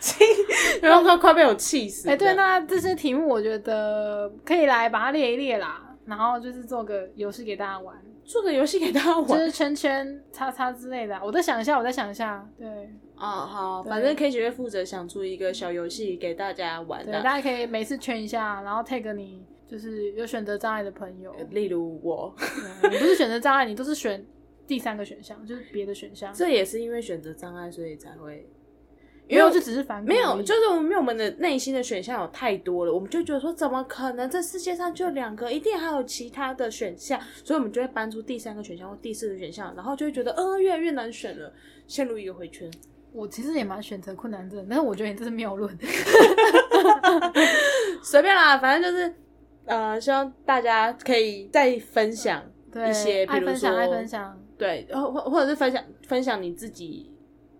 然后快快被我气死。哎、对，那这些题目我觉得可以来把它列一列啦，然后就是做个游戏给大家玩，做个游戏给大家玩就是圈圈、叉叉之类的啊。我再想一下，我再想一下，对啊。好，反正 K 姐会负责想出一个小游戏给大家玩对，的，大家可以每次圈一下，然后 tag 你就是有选择障碍的朋友，例如我。你不是选择障碍，你都是选第三个选项，就是别的选项。这也是因为选择障碍，所以才会。没有，就只是反骨没有，就是我们因为我们的内心的选项有太多了，我们就觉得说，怎么可能这世界上就两个，一定还有其他的选项，所以我们就会搬出第三个选项或第四个选项，然后就会觉得，呃，越来越难选了，陷入一个回圈。我其实也蛮选择困难症，但是我觉得你这是谬论。随便啦，反正就是，呃，希望大家可以再分享 对，一些，比如爱分享，爱说分享，对，或或或者是分享分享你自己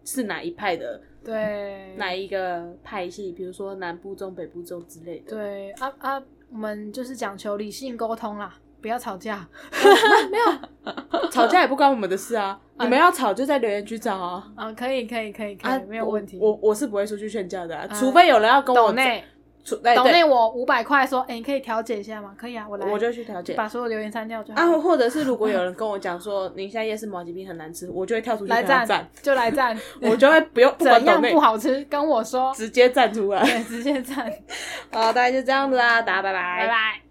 是哪一派的，对，哪一个派系，比如说南部中、北部中之类的。对啊啊，我们就是讲求理性沟通啦，不要吵架。没有 吵架也不关我们的事啊，你们要吵就在留言区找啊。啊，可以，可以，可以，可以，啊，没有问题。我我我是不会出去劝架的、除非有人要跟我内出，哎对，抖内我五百块，说，哎，你可以调解一下吗？可以啊，我来，我就去调解。把所有留言删掉就好。啊，或者是如果有人 跟我讲说宁夏夜市毛鸡冰很难吃，我就会跳出去来赞，就来赞，我就会不用怎样不，好吃，跟我说，直接站出来。对，直接站，好，大概就这样子啦，大家拜拜，拜拜。